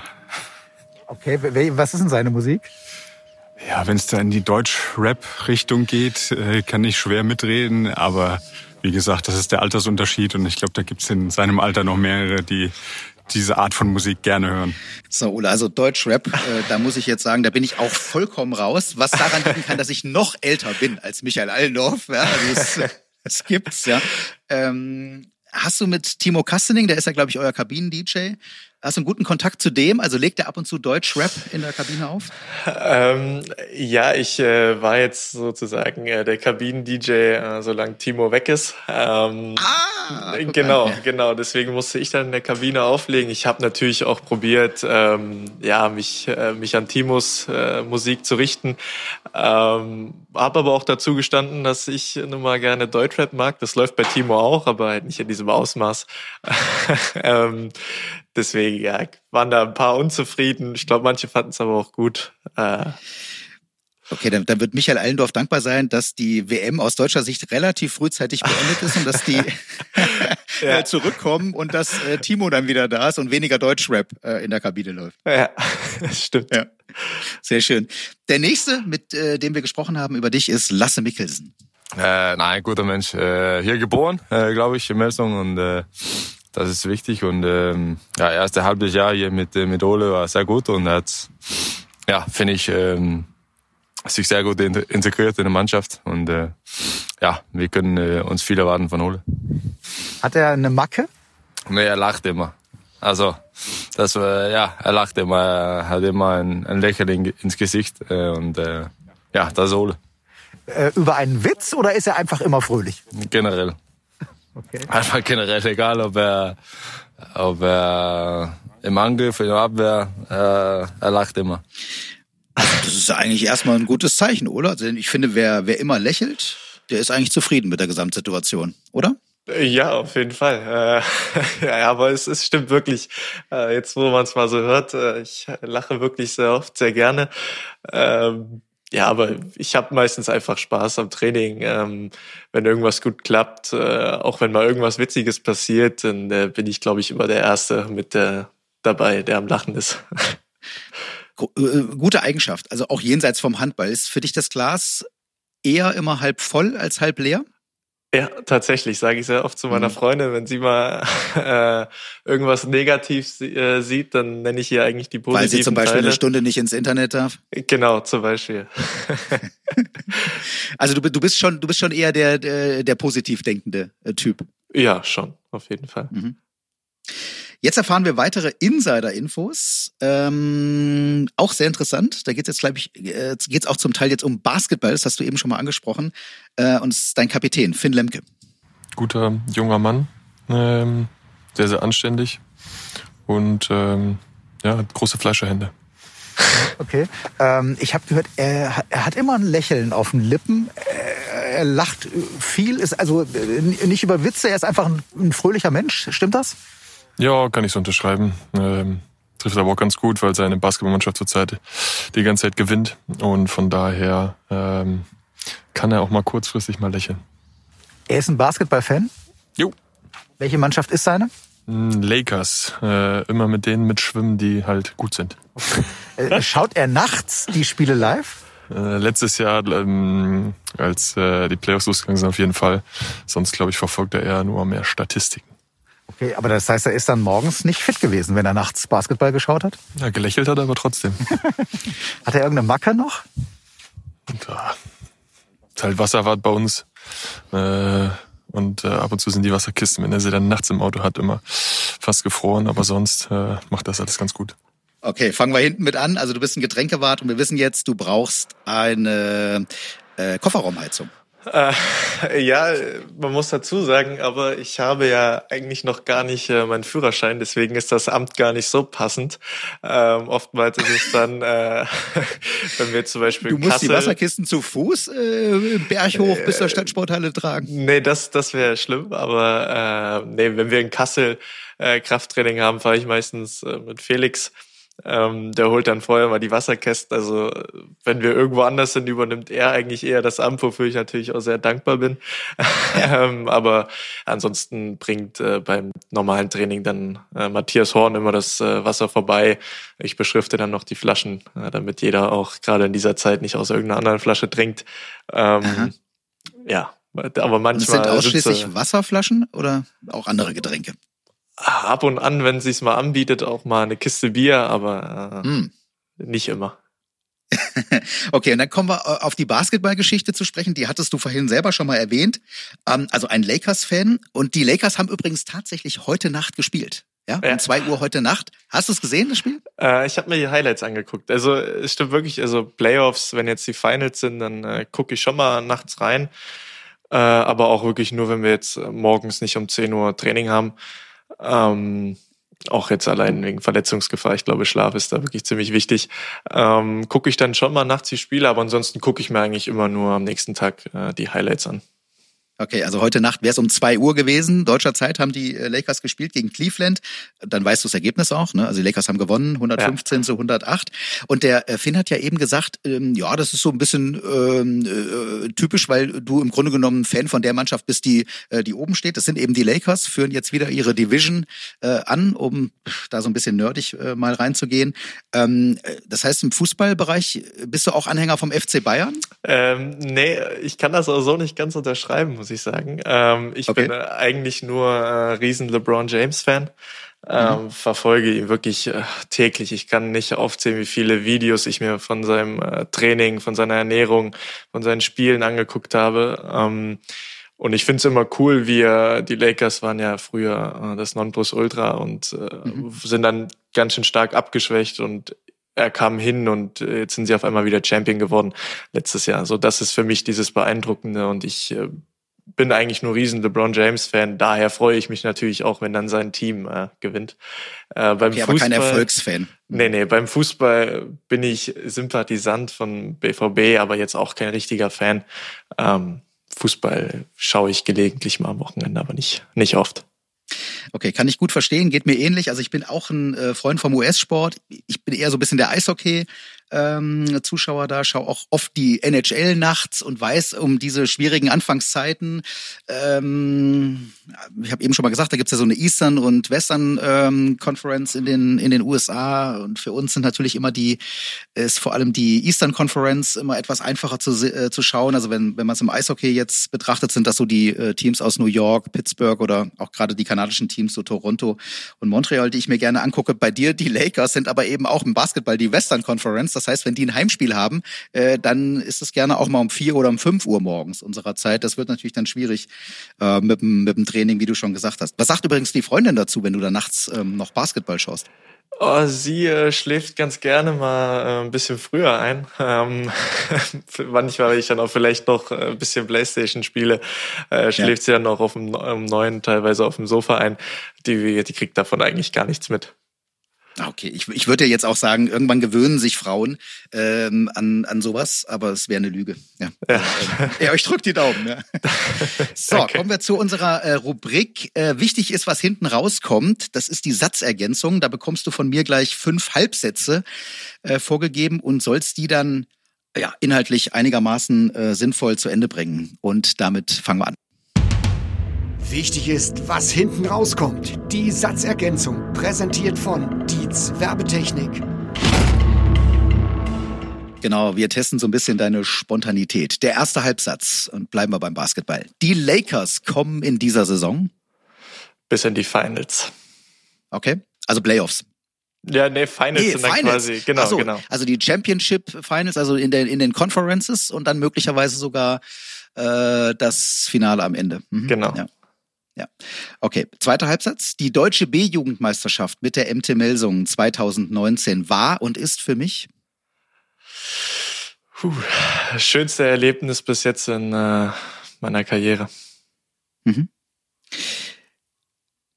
Okay, was ist denn seine Musik? Ja, wenn es da in die Deutsch-Rap-Richtung geht, äh, kann ich schwer mitreden. Aber wie gesagt, das ist der Altersunterschied und ich glaube, da gibt es in seinem Alter noch mehrere, die diese Art von Musik gerne hören. So, Ola, also Deutschrap, äh, da muss ich jetzt sagen, da bin ich auch vollkommen raus, was daran liegen kann, dass ich noch älter bin als Michael Allendorf. Ja, also das, das gibt's, ja. Ähm, hast du mit Timo Kastening, der ist ja, glaube ich, euer Kabinen-DJ, Hast du einen guten Kontakt zu dem? Also legt er ab und zu Deutsch-Rap in der Kabine auf? Ähm, ja, ich äh, war jetzt sozusagen äh, der Kabinen-DJ, äh, solange Timo weg ist. Ähm, ah, genau, an. genau. Deswegen musste ich dann in der Kabine auflegen. Ich habe natürlich auch probiert, ähm, ja, mich, äh, mich an Timos äh, Musik zu richten. Ähm, habe aber auch dazu gestanden, dass ich nun mal gerne Deutschrap mag. Das läuft bei Timo auch, aber halt nicht in diesem Ausmaß. ähm, deswegen, ja, waren da ein paar unzufrieden. Ich glaube, manche fanden es aber auch gut. Äh, Okay, dann, dann wird Michael Allendorf dankbar sein, dass die WM aus deutscher Sicht relativ frühzeitig beendet ist und dass die ja. zurückkommen und dass äh, Timo dann wieder da ist und weniger Deutschrap äh, in der Kabine läuft. Ja, das stimmt. Ja. Sehr schön. Der nächste, mit äh, dem wir gesprochen haben über dich, ist Lasse Mikkelsen. Äh, nein, guter Mensch. Äh, hier geboren, äh, glaube ich, in Melsung und äh, das ist wichtig. Und ähm, ja, erste halbes Jahr hier mit, äh, mit Ole war sehr gut und hat, ja, finde ich, ähm, sich sehr gut integriert in der Mannschaft. Und äh, ja, wir können äh, uns viel erwarten von Ole. Hat er eine Macke? Nee, er lacht immer. Also, das war, ja, er lacht immer, er hat immer ein, ein Lächeln ins Gesicht äh, und äh, ja, das ist Ole. Äh, über einen Witz oder ist er einfach immer fröhlich? Generell. Okay. Einfach generell, egal ob er, ob er im Angriff, in der Abwehr, äh, er lacht immer. Das ist eigentlich erstmal ein gutes Zeichen, oder? Denn ich finde, wer, wer immer lächelt, der ist eigentlich zufrieden mit der Gesamtsituation, oder? Ja, auf jeden Fall. Äh, ja, aber es, es stimmt wirklich. Äh, jetzt, wo man es mal so hört, äh, ich lache wirklich sehr oft, sehr gerne. Ähm, ja, aber ich habe meistens einfach Spaß am Training. Ähm, wenn irgendwas gut klappt, äh, auch wenn mal irgendwas Witziges passiert, dann äh, bin ich, glaube ich, immer der Erste mit der dabei, der am Lachen ist. Äh, gute Eigenschaft. Also auch jenseits vom Handball. Ist für dich das Glas eher immer halb voll als halb leer? Ja, tatsächlich, sage ich sehr oft zu meiner mhm. Freundin, wenn sie mal äh, irgendwas negativ äh, sieht, dann nenne ich ihr eigentlich die positiven Weil sie zum Beispiel Teile. eine Stunde nicht ins Internet darf? Genau, zum Beispiel. also du, du bist schon, du bist schon eher der, der, der positiv denkende äh, Typ. Ja, schon, auf jeden Fall. Mhm. Jetzt erfahren wir weitere Insider-Infos. Ähm, auch sehr interessant. Da geht es jetzt, glaube ich, äh, geht's auch zum Teil jetzt um Basketball. Das hast du eben schon mal angesprochen. Äh, und es ist dein Kapitän, Finn Lemke. Guter junger Mann. Ähm, sehr, sehr anständig. Und ähm, ja, hat große Fleischerhände. Okay. Ähm, ich habe gehört, er, er, hat immer ein Lächeln auf den Lippen. Er, er lacht viel, ist also äh, nicht über Witze, er ist einfach ein, ein fröhlicher Mensch. Stimmt das? Ja, kann ich so unterschreiben. Ähm, trifft aber auch ganz gut, weil seine Basketballmannschaft zurzeit die ganze Zeit gewinnt. Und von daher ähm, kann er auch mal kurzfristig mal lächeln. Er ist ein Basketball-Fan? Jo. Welche Mannschaft ist seine? Lakers. Äh, immer mit denen mitschwimmen, die halt gut sind. Äh, schaut er nachts die Spiele live? Äh, letztes Jahr, ähm, als äh, die Playoffs losgegangen sind, auf jeden Fall. Sonst, glaube ich, verfolgt er eher nur mehr Statistiken. Okay, aber das heißt, er ist dann morgens nicht fit gewesen, wenn er nachts Basketball geschaut hat? Ja, gelächelt hat er aber trotzdem. hat er irgendeine Macke noch? Und, äh, ist halt Wasserwart bei uns. Äh, und äh, ab und zu sind die Wasserkisten, wenn er sie dann nachts im Auto hat, immer fast gefroren. Aber sonst äh, macht das alles ganz gut. Okay, fangen wir hinten mit an. Also du bist ein Getränkewart und wir wissen jetzt, du brauchst eine äh, Kofferraumheizung. Äh, ja, man muss dazu sagen, aber ich habe ja eigentlich noch gar nicht äh, meinen Führerschein, deswegen ist das Amt gar nicht so passend. Ähm, oftmals ist es dann, äh, wenn wir zum Beispiel Du musst Kassel, die Wasserkisten zu Fuß äh, Berg hoch bis zur Stadtsporthalle tragen. Nee, das, das wäre schlimm, aber äh, nee, wenn wir in Kassel äh, Krafttraining haben, fahre ich meistens äh, mit Felix. Ähm, der holt dann vorher mal die Wasserkästen. Also wenn wir irgendwo anders sind, übernimmt er eigentlich eher das Amt, wofür ich natürlich auch sehr dankbar bin. ähm, aber ansonsten bringt äh, beim normalen Training dann äh, Matthias Horn immer das äh, Wasser vorbei. Ich beschrifte dann noch die Flaschen, äh, damit jeder auch gerade in dieser Zeit nicht aus irgendeiner anderen Flasche trinkt. Ähm, ja, aber manchmal. Und es sind ausschließlich sitze- Wasserflaschen oder auch andere Getränke? Ab und an, wenn es sich mal anbietet, auch mal eine Kiste Bier, aber äh, Hm. nicht immer. Okay, und dann kommen wir äh, auf die Basketballgeschichte zu sprechen. Die hattest du vorhin selber schon mal erwähnt. Ähm, also ein Lakers-Fan. Und die Lakers haben übrigens tatsächlich heute Nacht gespielt. Ja, Ja. um zwei Uhr heute Nacht. Hast du es gesehen, das Spiel? Äh, ich habe mir die Highlights angeguckt. Also es stimmt wirklich, also Playoffs, wenn jetzt die Finals sind, dann äh, gucke ich schon mal nachts rein. Äh, aber auch wirklich nur, wenn wir jetzt äh, morgens nicht um 10 Uhr Training haben. Ähm, auch jetzt allein wegen Verletzungsgefahr. Ich glaube, Schlaf ist da wirklich ziemlich wichtig. Ähm, gucke ich dann schon mal nachts die Spiele, aber ansonsten gucke ich mir eigentlich immer nur am nächsten Tag äh, die Highlights an. Okay, also heute Nacht wäre es um zwei Uhr gewesen. Deutscher Zeit haben die äh, Lakers gespielt gegen Cleveland. Dann weißt du das Ergebnis auch. Ne? Also die Lakers haben gewonnen, 115 zu 108. Und der äh, Finn hat ja eben gesagt, ähm, ja, das ist so ein bisschen ähm, äh, typisch, weil du im Grunde genommen Fan von der Mannschaft bist, die, äh, die oben steht. Das sind eben die Lakers, führen jetzt wieder ihre Division äh, an, um da so ein bisschen nerdig äh, mal reinzugehen. Ähm, äh, das heißt, im Fußballbereich bist du auch Anhänger vom FC Bayern? Ähm, nee, ich kann das auch so nicht ganz unterschreiben, muss ich sagen. Ähm, ich Okay. bin äh, eigentlich nur äh, riesen LeBron James Fan. Ähm, Verfolge ihn wirklich äh, täglich. Ich kann nicht aufzählen, wie viele Videos ich mir von seinem äh, Training, von seiner Ernährung, von seinen Spielen angeguckt habe. Ähm, und ich finde es immer cool, wie er, die Lakers waren ja früher äh, das Nonplusultra und äh, sind dann ganz schön stark abgeschwächt und er kam hin und äh, jetzt sind sie auf einmal wieder Champion geworden letztes Jahr. So, das ist für mich dieses Beeindruckende und ich äh, bin eigentlich nur riesen LeBron James Fan. Daher freue ich mich natürlich auch, wenn dann sein Team äh, gewinnt. Äh, beim Okay, aber kein Fußball- Erfolgsfan. Nee, nee, beim Fußball bin ich Sympathisant von BVB, aber jetzt auch kein richtiger Fan. Ähm, Fußball schaue ich gelegentlich mal am Wochenende, aber nicht, nicht oft. Okay, kann ich gut verstehen, geht mir ähnlich. Also ich bin auch ein äh, Freund vom US-Sport. Ich bin eher so ein bisschen der Eishockey. Ähm, Zuschauer da, schaue auch oft die NHL nachts und weiß um diese schwierigen Anfangszeiten. Ähm, ich habe eben schon mal gesagt, da gibt's ja so eine Eastern und Western ähm, Conference in den in den USA und für uns sind natürlich immer die ist vor allem die Eastern Conference immer etwas einfacher zu äh, zu schauen. Also wenn wenn man es im Eishockey jetzt betrachtet, sind das so die äh, Teams aus New York, Pittsburgh oder auch gerade die kanadischen Teams so Toronto und Montreal, die ich mir gerne angucke. Bei dir die Lakers sind aber eben auch im Basketball die Western Conference. Das heißt, wenn die ein Heimspiel haben, äh, dann ist es gerne auch mal um vier oder um fünf Uhr morgens unserer Zeit. Das wird natürlich dann schwierig äh, mit, dem, mit dem Training, wie du schon gesagt hast. Was sagt übrigens die Freundin dazu, wenn du da nachts ähm, noch Basketball schaust? Oh, sie äh, schläft ganz gerne mal äh, ein bisschen früher ein. Ähm, manchmal, wenn ich dann auch vielleicht noch äh, ein bisschen Playstation spiele, äh, schläft sie dann noch auf dem, um neuen, teilweise auf dem Sofa ein. Die, die kriegt davon eigentlich gar nichts mit. Ah, Okay, ich, ich würde ja jetzt auch sagen, irgendwann gewöhnen sich Frauen ähm, an, an sowas, aber es wäre eine Lüge. Ja. Ja. ja, ich drück die Daumen. Ja. So, Danke. kommen wir zu unserer äh, Rubrik. Äh, wichtig ist, was hinten rauskommt. Das ist die Satzergänzung. Da bekommst du von mir gleich fünf Halbsätze äh, vorgegeben und sollst die dann ja, inhaltlich einigermaßen äh, sinnvoll zu Ende bringen. Und damit fangen wir an. Wichtig ist, was hinten rauskommt. Die Satzergänzung, präsentiert von Dietz Werbetechnik. Genau, wir testen so ein bisschen deine Spontanität. Der erste Halbsatz und bleiben wir beim Basketball. Die Lakers kommen in dieser Saison, Bis in die Finals. okay? Also Playoffs. Ja, nee, Finals sind dann quasi, genau, so, genau. Also die Championship Finals, also in, der, in den Conferences und dann möglicherweise sogar äh, das Finale am Ende. Mhm. Genau. Ja. Ja. Okay. Zweiter Halbsatz. Die deutsche B-Jugendmeisterschaft mit der MT Melsungen 2019 war und ist für mich Puh, schönste Erlebnis bis jetzt in äh, meiner Karriere. Mhm.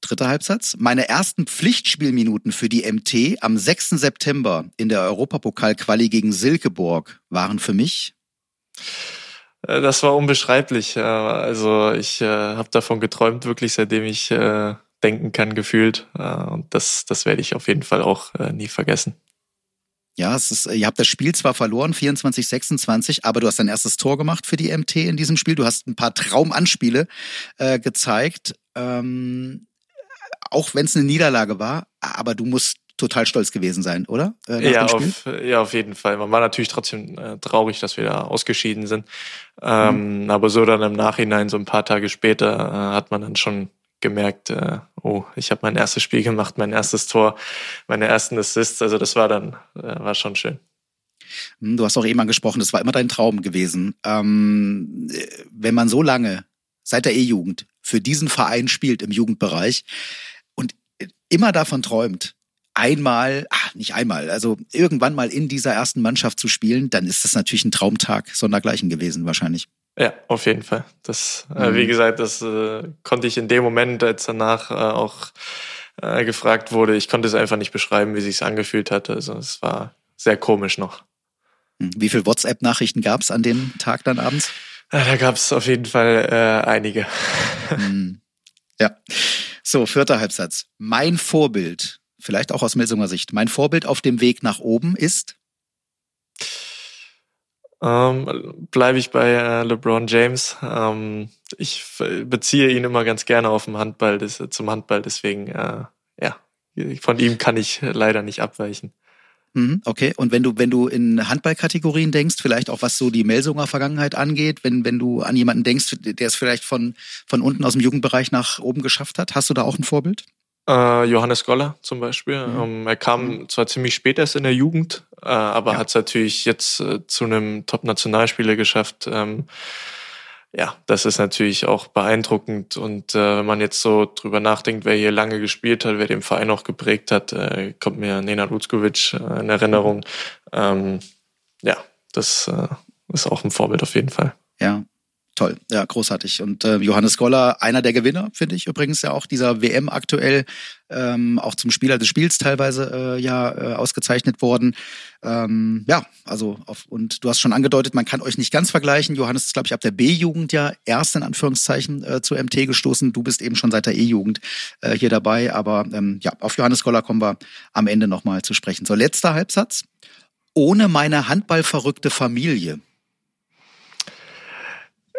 Dritter Halbsatz. Meine ersten Pflichtspielminuten für die MT am 6. September in der Europapokal-Quali gegen Silkeborg waren für mich. Äh, das war unbeschreiblich. Also ich äh, habe davon geträumt, wirklich seitdem ich äh, denken kann, gefühlt. Und das, das werde ich auf jeden Fall auch nie vergessen. Ja, es ist, ihr habt das Spiel zwar verloren, 24, 26, aber du hast dein erstes Tor gemacht für die MT in diesem Spiel. Du hast ein paar Traumanspiele äh, gezeigt. Ähm, auch wenn es eine Niederlage war, aber du musst total stolz gewesen sein, oder? Äh, ja, auf, ja, auf jeden Fall. Man war natürlich trotzdem äh, traurig, dass wir da ausgeschieden sind. Ähm, mhm. Aber so dann im Nachhinein, so ein paar Tage später, äh, hat man dann schon gemerkt, äh, oh, ich habe mein erstes Spiel gemacht, mein erstes Tor, meine ersten Assists. Also das war dann, äh, war schon schön. Hm, du hast auch eben angesprochen, das war immer dein Traum gewesen. Ähm, wenn man so lange seit der E-Jugend für diesen Verein spielt im Jugendbereich, immer davon träumt, einmal, ach, nicht einmal, also irgendwann mal in dieser ersten Mannschaft zu spielen, dann ist das natürlich ein Traumtag sondergleichen gewesen wahrscheinlich. Ja, auf jeden Fall. Das, mhm. äh, wie mhm. gesagt, das äh, konnte ich in dem Moment, als danach äh, auch äh, gefragt wurde, ich konnte es einfach nicht beschreiben, wie sich angefühlt hat. Also es war sehr komisch noch. Mhm. Wie viele WhatsApp-Nachrichten gab es an dem Tag dann abends? Da gab es auf jeden Fall äh, einige. Mhm. Ja. So, vierter Halbsatz. Mein Vorbild, vielleicht auch aus Melsunger Sicht, mein Vorbild auf dem Weg nach oben ist? Ähm, Bleibe ich bei äh, LeBron James. Ähm, ich beziehe ihn immer ganz gerne auf dem Handball, des, zum Handball, deswegen, äh, ja, von ihm kann ich leider nicht abweichen. Mhm, okay, und wenn du, wenn du in Handballkategorien denkst, vielleicht auch was so die Melsunger Vergangenheit angeht, wenn, wenn du an jemanden denkst, der es vielleicht von, von unten aus dem Jugendbereich nach oben geschafft hat, hast du da auch ein Vorbild? Äh, Johannes Goller zum Beispiel. Mhm. Ähm, er kam mhm. zwar ziemlich spät erst in der Jugend, äh, aber ja. hat es natürlich jetzt äh, zu einem Top-Nationalspieler geschafft. Ähm, ja, das ist natürlich auch beeindruckend. Und äh, wenn man jetzt so drüber nachdenkt, wer hier lange gespielt hat, wer den Verein auch geprägt hat, äh, kommt mir Nenad Lutzkovic äh, in Erinnerung. Ähm, ja, das ist auch ein Vorbild auf jeden Fall. Ja, toll, ja, großartig. Und äh, Johannes Goller, einer der Gewinner, finde ich übrigens ja auch dieser WM aktuell, ähm, auch zum Spieler des Spiels teilweise äh, ja äh, ausgezeichnet worden. Ähm, ja, also auf, und du hast schon angedeutet, man kann euch nicht ganz vergleichen. Johannes ist, glaube ich, ab der B-Jugend ja erst in Anführungszeichen äh, zu MT gestoßen. Du bist eben schon seit der E-Jugend äh, hier dabei. Aber ähm, ja, auf Johannes Goller kommen wir am Ende nochmal zu sprechen. So, letzter Halbsatz. Ohne meine handballverrückte Familie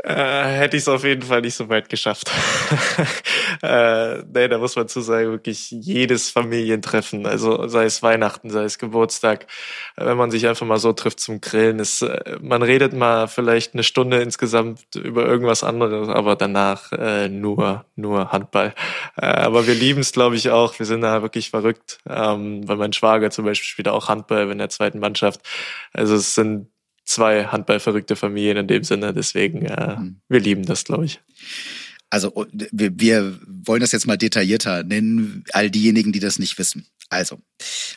äh, hätte ich es auf jeden Fall nicht so weit geschafft. äh, nee, da muss man zu sagen, wirklich jedes Familientreffen, also sei es Weihnachten, sei es Geburtstag, wenn man sich einfach mal so trifft zum Grillen, ist, äh, man redet mal vielleicht eine Stunde insgesamt über irgendwas anderes, aber danach äh, nur, nur Handball. Äh, aber wir lieben es, glaube ich, auch. Wir sind da wirklich verrückt, ähm, weil mein Schwager zum Beispiel spielt auch Handball in der zweiten Mannschaft. Also es sind zwei handballverrückte Familien in dem Sinne. Deswegen, äh, mhm. wir lieben das, glaube ich. Also wir, wir wollen das jetzt mal detaillierter nennen, all diejenigen, die das nicht wissen. Also,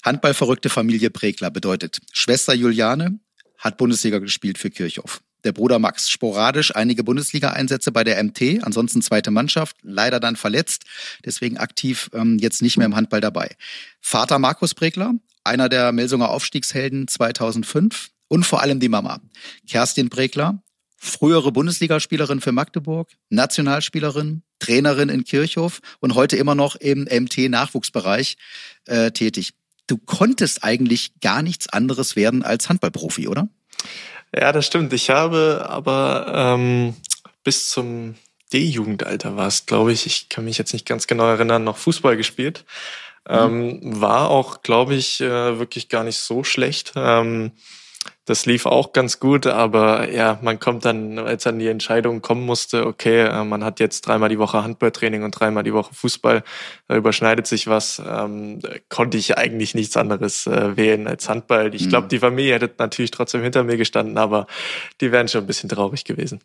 handballverrückte Familie Pregler bedeutet, Schwester Juliane hat Bundesliga gespielt für Kirchhoff. Der Bruder Max sporadisch einige Bundesliga-Einsätze bei der MT, ansonsten zweite Mannschaft, leider dann verletzt, deswegen aktiv ähm, jetzt nicht mehr im Handball dabei. Vater Markus Pregler, einer der Melsunger Aufstiegshelden 2005, und vor allem die Mama. Kerstin Bregler, frühere Bundesligaspielerin für Magdeburg, Nationalspielerin, Trainerin in Kirchhof und heute immer noch im MT-Nachwuchsbereich äh, tätig. Du konntest eigentlich gar nichts anderes werden als Handballprofi, oder? Ja, das stimmt. Ich habe aber ähm, bis zum D-Jugendalter war es, glaube ich, ich kann mich jetzt nicht ganz genau erinnern, noch Fußball gespielt. Mhm. Ähm, war auch, glaube ich, äh, wirklich gar nicht so schlecht. Ähm, das lief auch ganz gut, aber ja, man kommt dann, als dann die Entscheidung kommen musste, okay, äh, man hat jetzt dreimal die Woche Handballtraining und dreimal die Woche Fußball, da überschneidet sich was, ähm, konnte ich eigentlich nichts anderes äh, wählen als Handball. Ich glaube, mhm. die Familie hätte natürlich trotzdem hinter mir gestanden, aber die wären schon ein bisschen traurig gewesen.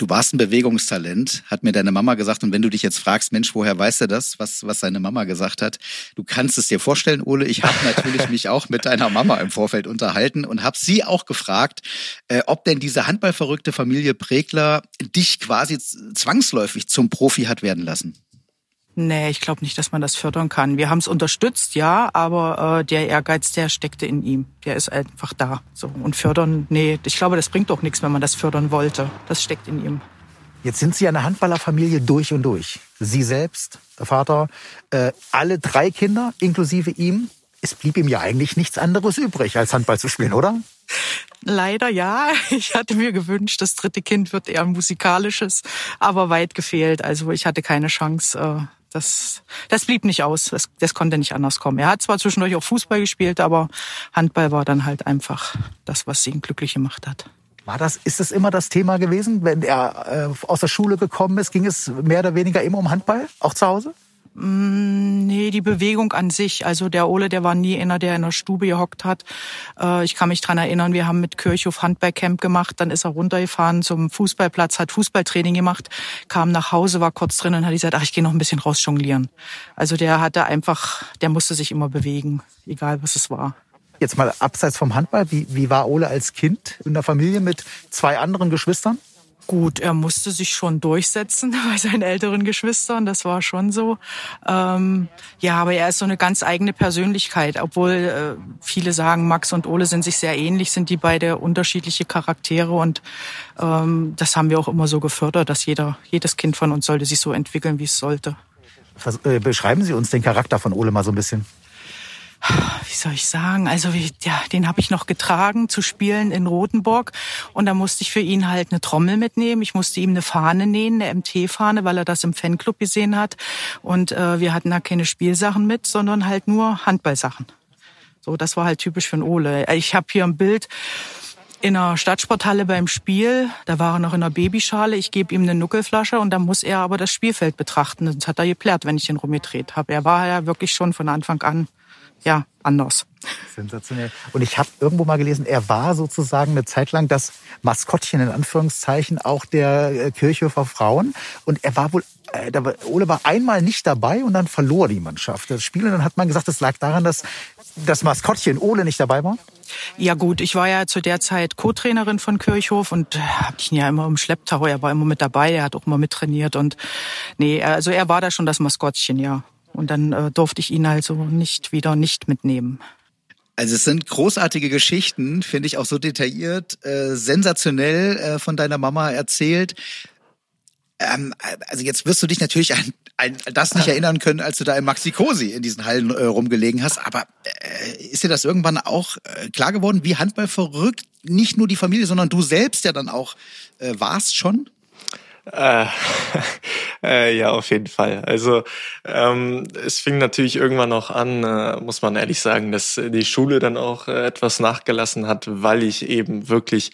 Du warst ein Bewegungstalent, hat mir deine Mama gesagt. Und wenn du dich jetzt fragst, Mensch, woher weißt du das, was, was seine Mama gesagt hat? Du kannst es dir vorstellen, Ole. Ich habe natürlich mich auch mit deiner Mama im Vorfeld unterhalten und habe sie auch gefragt, äh, ob denn diese handballverrückte Familie Pregler dich quasi zwangsläufig zum Profi hat werden lassen. Nee, ich glaube nicht, dass man das fördern kann. Wir haben es unterstützt, ja, aber äh, der Ehrgeiz, der steckte in ihm. Der ist einfach da. So und fördern, nee, ich glaube, das bringt doch nichts, wenn man das fördern wollte. Das steckt in ihm. Jetzt sind Sie eine Handballerfamilie durch und durch. Sie selbst, der Vater, äh, alle drei Kinder inklusive ihm. Es blieb ihm ja eigentlich nichts anderes übrig, als Handball zu spielen, oder? Leider ja. Ich hatte mir gewünscht, das dritte Kind wird eher musikalisches, aber weit gefehlt. Also ich hatte keine Chance. Äh, das, das blieb nicht aus. Das, das konnte nicht anders kommen. Er hat zwar zwischendurch auch Fußball gespielt, aber Handball war dann halt einfach das, was ihn glücklich gemacht hat. War das, ist das immer das Thema gewesen? Wenn er äh, aus der Schule gekommen ist, ging es mehr oder weniger immer um Handball, auch zu Hause? Mm, nee, die Bewegung an sich. Also der Ole, der war nie einer, der in der Stube gehockt hat. Äh, ich kann mich dran erinnern, wir haben mit Kirchhof Handballcamp gemacht, dann ist er runtergefahren zum Fußballplatz, hat Fußballtraining gemacht, kam nach Hause, war kurz drin und hat gesagt, ach, ich gehe noch ein bisschen raus jonglieren. Also der hatte einfach, der musste sich immer bewegen, egal was es war. Jetzt mal abseits vom Handball, wie, wie war Ole als Kind in der Familie mit zwei anderen Geschwistern? Gut, er musste sich schon durchsetzen bei seinen älteren Geschwistern, das war schon so. Ähm, ja, aber er ist so eine ganz eigene Persönlichkeit, obwohl äh, viele sagen, Max und Ole sind sich sehr ähnlich, sind die beide unterschiedliche Charaktere und ähm, das haben wir auch immer so gefördert, dass jeder, jedes Kind von uns sollte sich so entwickeln, wie es sollte. Äh, beschreiben Sie uns den Charakter von Ole mal so ein bisschen wie soll ich sagen, also ja, den habe ich noch getragen zu spielen in Rothenburg und da musste ich für ihn halt eine Trommel mitnehmen. Ich musste ihm eine Fahne nähen, eine MT-Fahne, weil er das im Fanclub gesehen hat und äh, wir hatten da keine Spielsachen mit, sondern halt nur Handballsachen. So, das war halt typisch für einen Ole. Ich habe hier ein Bild in einer Stadtsporthalle beim Spiel. Da war er noch in einer Babyschale. Ich gebe ihm eine Nuckelflasche und dann muss er aber das Spielfeld betrachten. Das hat er geplärt, wenn ich ihn rumgedreht habe. Er war ja wirklich schon von Anfang an ja, anders. Sensationell. Und ich habe irgendwo mal gelesen, er war sozusagen eine Zeit lang das Maskottchen in Anführungszeichen auch der äh, Kirchhofer Frauen. Und er war wohl, äh, da war, Ole war einmal nicht dabei und dann verlor die Mannschaft das Spiel. Und dann hat man gesagt, es lag daran, dass das Maskottchen Ole nicht dabei war. Ja gut, ich war ja zu der Zeit Co-Trainerin von Kirchhof und äh, habe ihn ja immer im Schlepptau. Er war immer mit dabei, er hat auch immer mittrainiert und nee, also er war da schon das Maskottchen, ja. Und dann äh, durfte ich ihn also nicht wieder nicht mitnehmen. Also es sind großartige Geschichten, finde ich auch so detailliert, äh, sensationell äh, von deiner Mama erzählt. Ähm, also jetzt wirst du dich natürlich an, an das nicht erinnern können, als du da im Maxi Cosi in diesen Hallen äh, rumgelegen hast. Aber äh, ist dir das irgendwann auch äh, klar geworden, wie Handball verrückt nicht nur die Familie, sondern du selbst ja dann auch äh, warst schon? Äh, äh, ja, auf jeden Fall. Also ähm, es fing natürlich irgendwann auch an, äh, muss man ehrlich sagen, dass die Schule dann auch äh, etwas nachgelassen hat, weil ich eben wirklich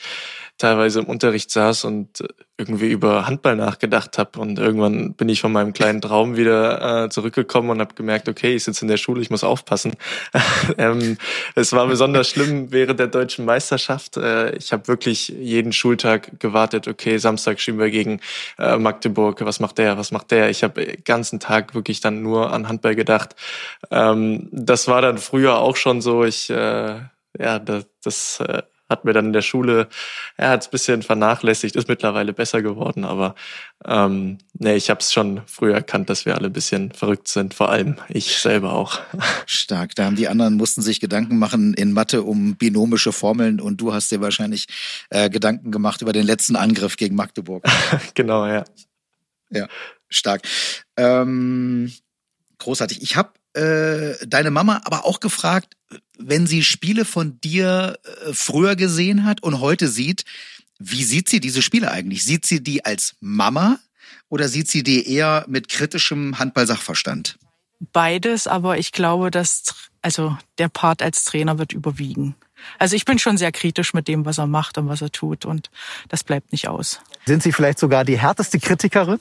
teilweise im Unterricht saß und irgendwie über Handball nachgedacht habe. Und irgendwann bin ich von meinem kleinen Traum wieder äh, zurückgekommen und habe gemerkt, okay, ich sitze in der Schule, ich muss aufpassen. ähm, es war besonders schlimm während der deutschen Meisterschaft. Äh, ich habe wirklich jeden Schultag gewartet, okay, Samstag spielen wir gegen äh, Magdeburg, was macht der, was macht der? Ich habe den ganzen Tag wirklich dann nur an Handball gedacht. Ähm, das war dann früher auch schon so. Ich äh, ja, das, das äh, hat mir dann in der Schule, er hat es bisschen vernachlässigt, ist mittlerweile besser geworden, aber ähm, nee, ich habe es schon früher erkannt, dass wir alle ein bisschen verrückt sind, vor allem ich selber auch. Stark, da haben die anderen mussten sich Gedanken machen in Mathe um binomische Formeln und du hast dir wahrscheinlich äh, Gedanken gemacht über den letzten Angriff gegen Magdeburg. genau, ja. Ja, stark. Ähm, großartig. Ich habe äh, deine Mama aber auch gefragt, wenn sie Spiele von dir äh, früher gesehen hat und heute sieht, wie sieht sie diese Spiele eigentlich? Sieht sie die als Mama oder sieht sie die eher mit kritischem Handball-Sachverstand? Beides, aber ich glaube, dass also der Part als Trainer wird überwiegen. Also ich bin schon sehr kritisch mit dem, was er macht und was er tut und das bleibt nicht aus. Sind Sie vielleicht sogar die härteste Kritikerin?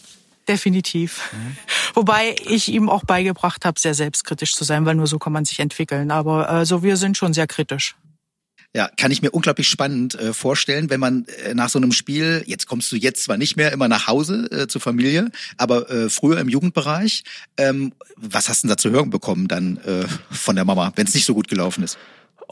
Definitiv. Mhm. Wobei ich ihm auch beigebracht habe, sehr selbstkritisch zu sein, weil nur so kann man sich entwickeln. Aber äh, so wir sind schon sehr kritisch. Ja, kann ich mir unglaublich spannend äh, vorstellen, wenn man äh, nach so einem Spiel, jetzt kommst du jetzt zwar nicht mehr immer nach Hause äh, zur Familie, aber äh, früher im Jugendbereich, ähm, was hast du denn da zu hören bekommen dann äh, von der Mama, wenn es nicht so gut gelaufen ist?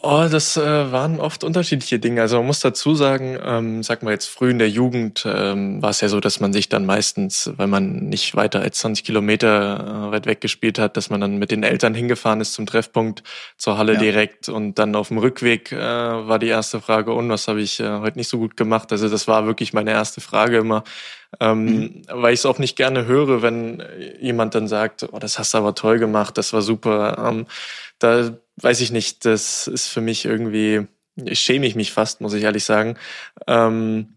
Oh, das äh, waren oft unterschiedliche Dinge. Also man muss dazu sagen, ähm, sag mal jetzt früh in der Jugend ähm, war es ja so, dass man sich dann meistens, weil man nicht weiter als 20 Kilometer äh, weit weg gespielt hat, dass man dann mit den Eltern hingefahren ist zum Treffpunkt zur Halle ja. direkt und dann auf dem Rückweg äh, war die erste Frage, und was habe ich äh, heute nicht so gut gemacht? Also das war wirklich meine erste Frage immer. Ähm, mhm. Weil ich es auch nicht gerne höre, wenn jemand dann sagt, oh, das hast du aber toll gemacht, das war super. Ähm, da weiß ich nicht, das ist für mich irgendwie, schäme ich mich fast, muss ich ehrlich sagen. Ähm,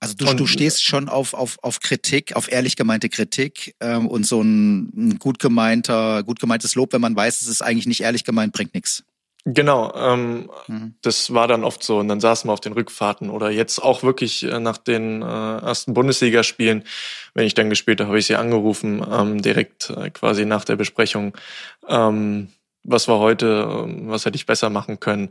also du, und, du stehst schon auf, auf, auf Kritik, auf ehrlich gemeinte Kritik ähm, und so ein, ein gut gemeinter, gut gemeintes Lob, wenn man weiß, es ist eigentlich nicht ehrlich gemeint, bringt nichts. Genau, ähm, mhm. das war dann oft so. Und dann saßen wir auf den Rückfahrten oder jetzt auch wirklich äh, nach den äh, ersten Bundesligaspielen, wenn ich dann gespielt habe, habe ich sie angerufen, ähm, direkt äh, quasi nach der Besprechung. Ähm, was war heute, ähm, was hätte ich besser machen können.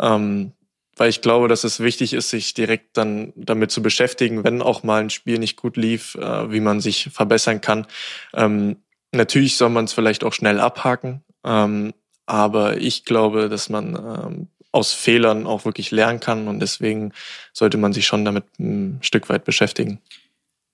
Ähm, weil ich glaube, dass es wichtig ist, sich direkt dann damit zu beschäftigen, wenn auch mal ein Spiel nicht gut lief, äh, wie man sich verbessern kann. Ähm, natürlich soll man es vielleicht auch schnell abhaken, ähm, aber ich glaube, dass man ähm, aus Fehlern auch wirklich lernen kann und deswegen sollte man sich schon damit ein Stück weit beschäftigen.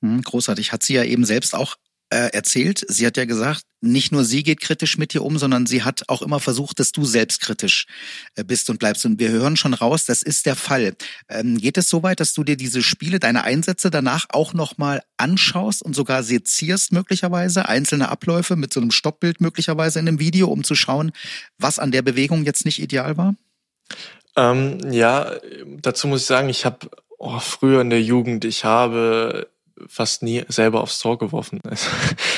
Hm, großartig. Hat sie ja eben selbst auch äh, erzählt. Sie hat ja gesagt, nicht nur sie geht kritisch mit dir um, sondern sie hat auch immer versucht, dass du selbstkritisch äh, bist und bleibst. Und wir hören schon raus, das ist der Fall. Ähm, geht es so weit, dass du dir diese Spiele, deine Einsätze danach auch nochmal anschaust und sogar sezierst möglicherweise, einzelne Abläufe mit so einem Stoppbild möglicherweise in einem Video, um zu schauen, was an der Bewegung jetzt nicht ideal war? Ähm, ja, dazu muss ich sagen, ich habe oh, früher in der Jugend, ich habe fast nie selber aufs Tor geworfen.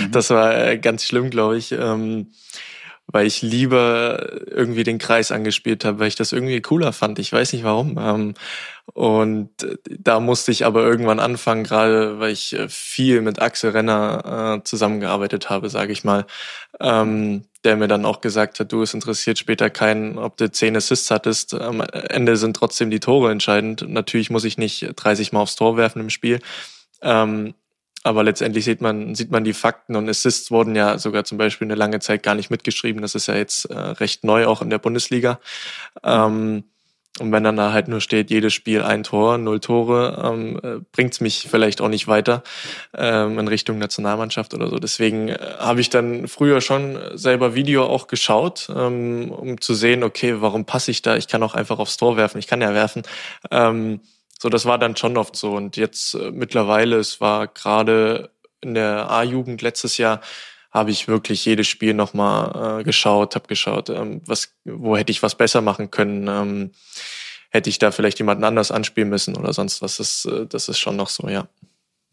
Mhm. Das war äh, ganz schlimm, glaube ich, ähm, weil ich lieber irgendwie den Kreis angespielt habe, weil ich das irgendwie cooler fand. Ich weiß nicht warum. Ähm, und da musste ich aber irgendwann anfangen, gerade weil ich äh, viel mit Axel Renner äh, zusammengearbeitet habe, sage ich mal, ähm, der mir dann auch gesagt hat, du, es interessiert später keinen, ob du zehn Assists hattest. Am Ende sind trotzdem die Tore entscheidend. Natürlich muss ich nicht 30 Mal aufs Tor werfen im Spiel. Ähm, aber letztendlich sieht man, sieht man die Fakten und Assists wurden ja sogar zum Beispiel eine lange Zeit gar nicht mitgeschrieben. Das ist ja jetzt äh, recht neu auch in der Bundesliga. Ähm, und wenn dann da halt nur steht, jedes Spiel ein Tor, null Tore, ähm, äh, bringt's mich vielleicht auch nicht weiter ähm, in Richtung Nationalmannschaft oder so. Deswegen äh, habe ich dann früher schon selber Video auch geschaut, ähm, um zu sehen, okay, warum passe ich da? Ich kann auch einfach aufs Tor werfen, ich kann ja werfen. Ähm, so, das war dann schon oft so. Und jetzt äh, mittlerweile, es war gerade in der A-Jugend letztes Jahr, habe ich wirklich jedes Spiel nochmal äh, geschaut, habe geschaut, ähm, was, wo hätte ich was besser machen können, ähm, hätte ich da vielleicht jemanden anders anspielen müssen oder sonst was. Das, äh, das ist schon noch so, ja.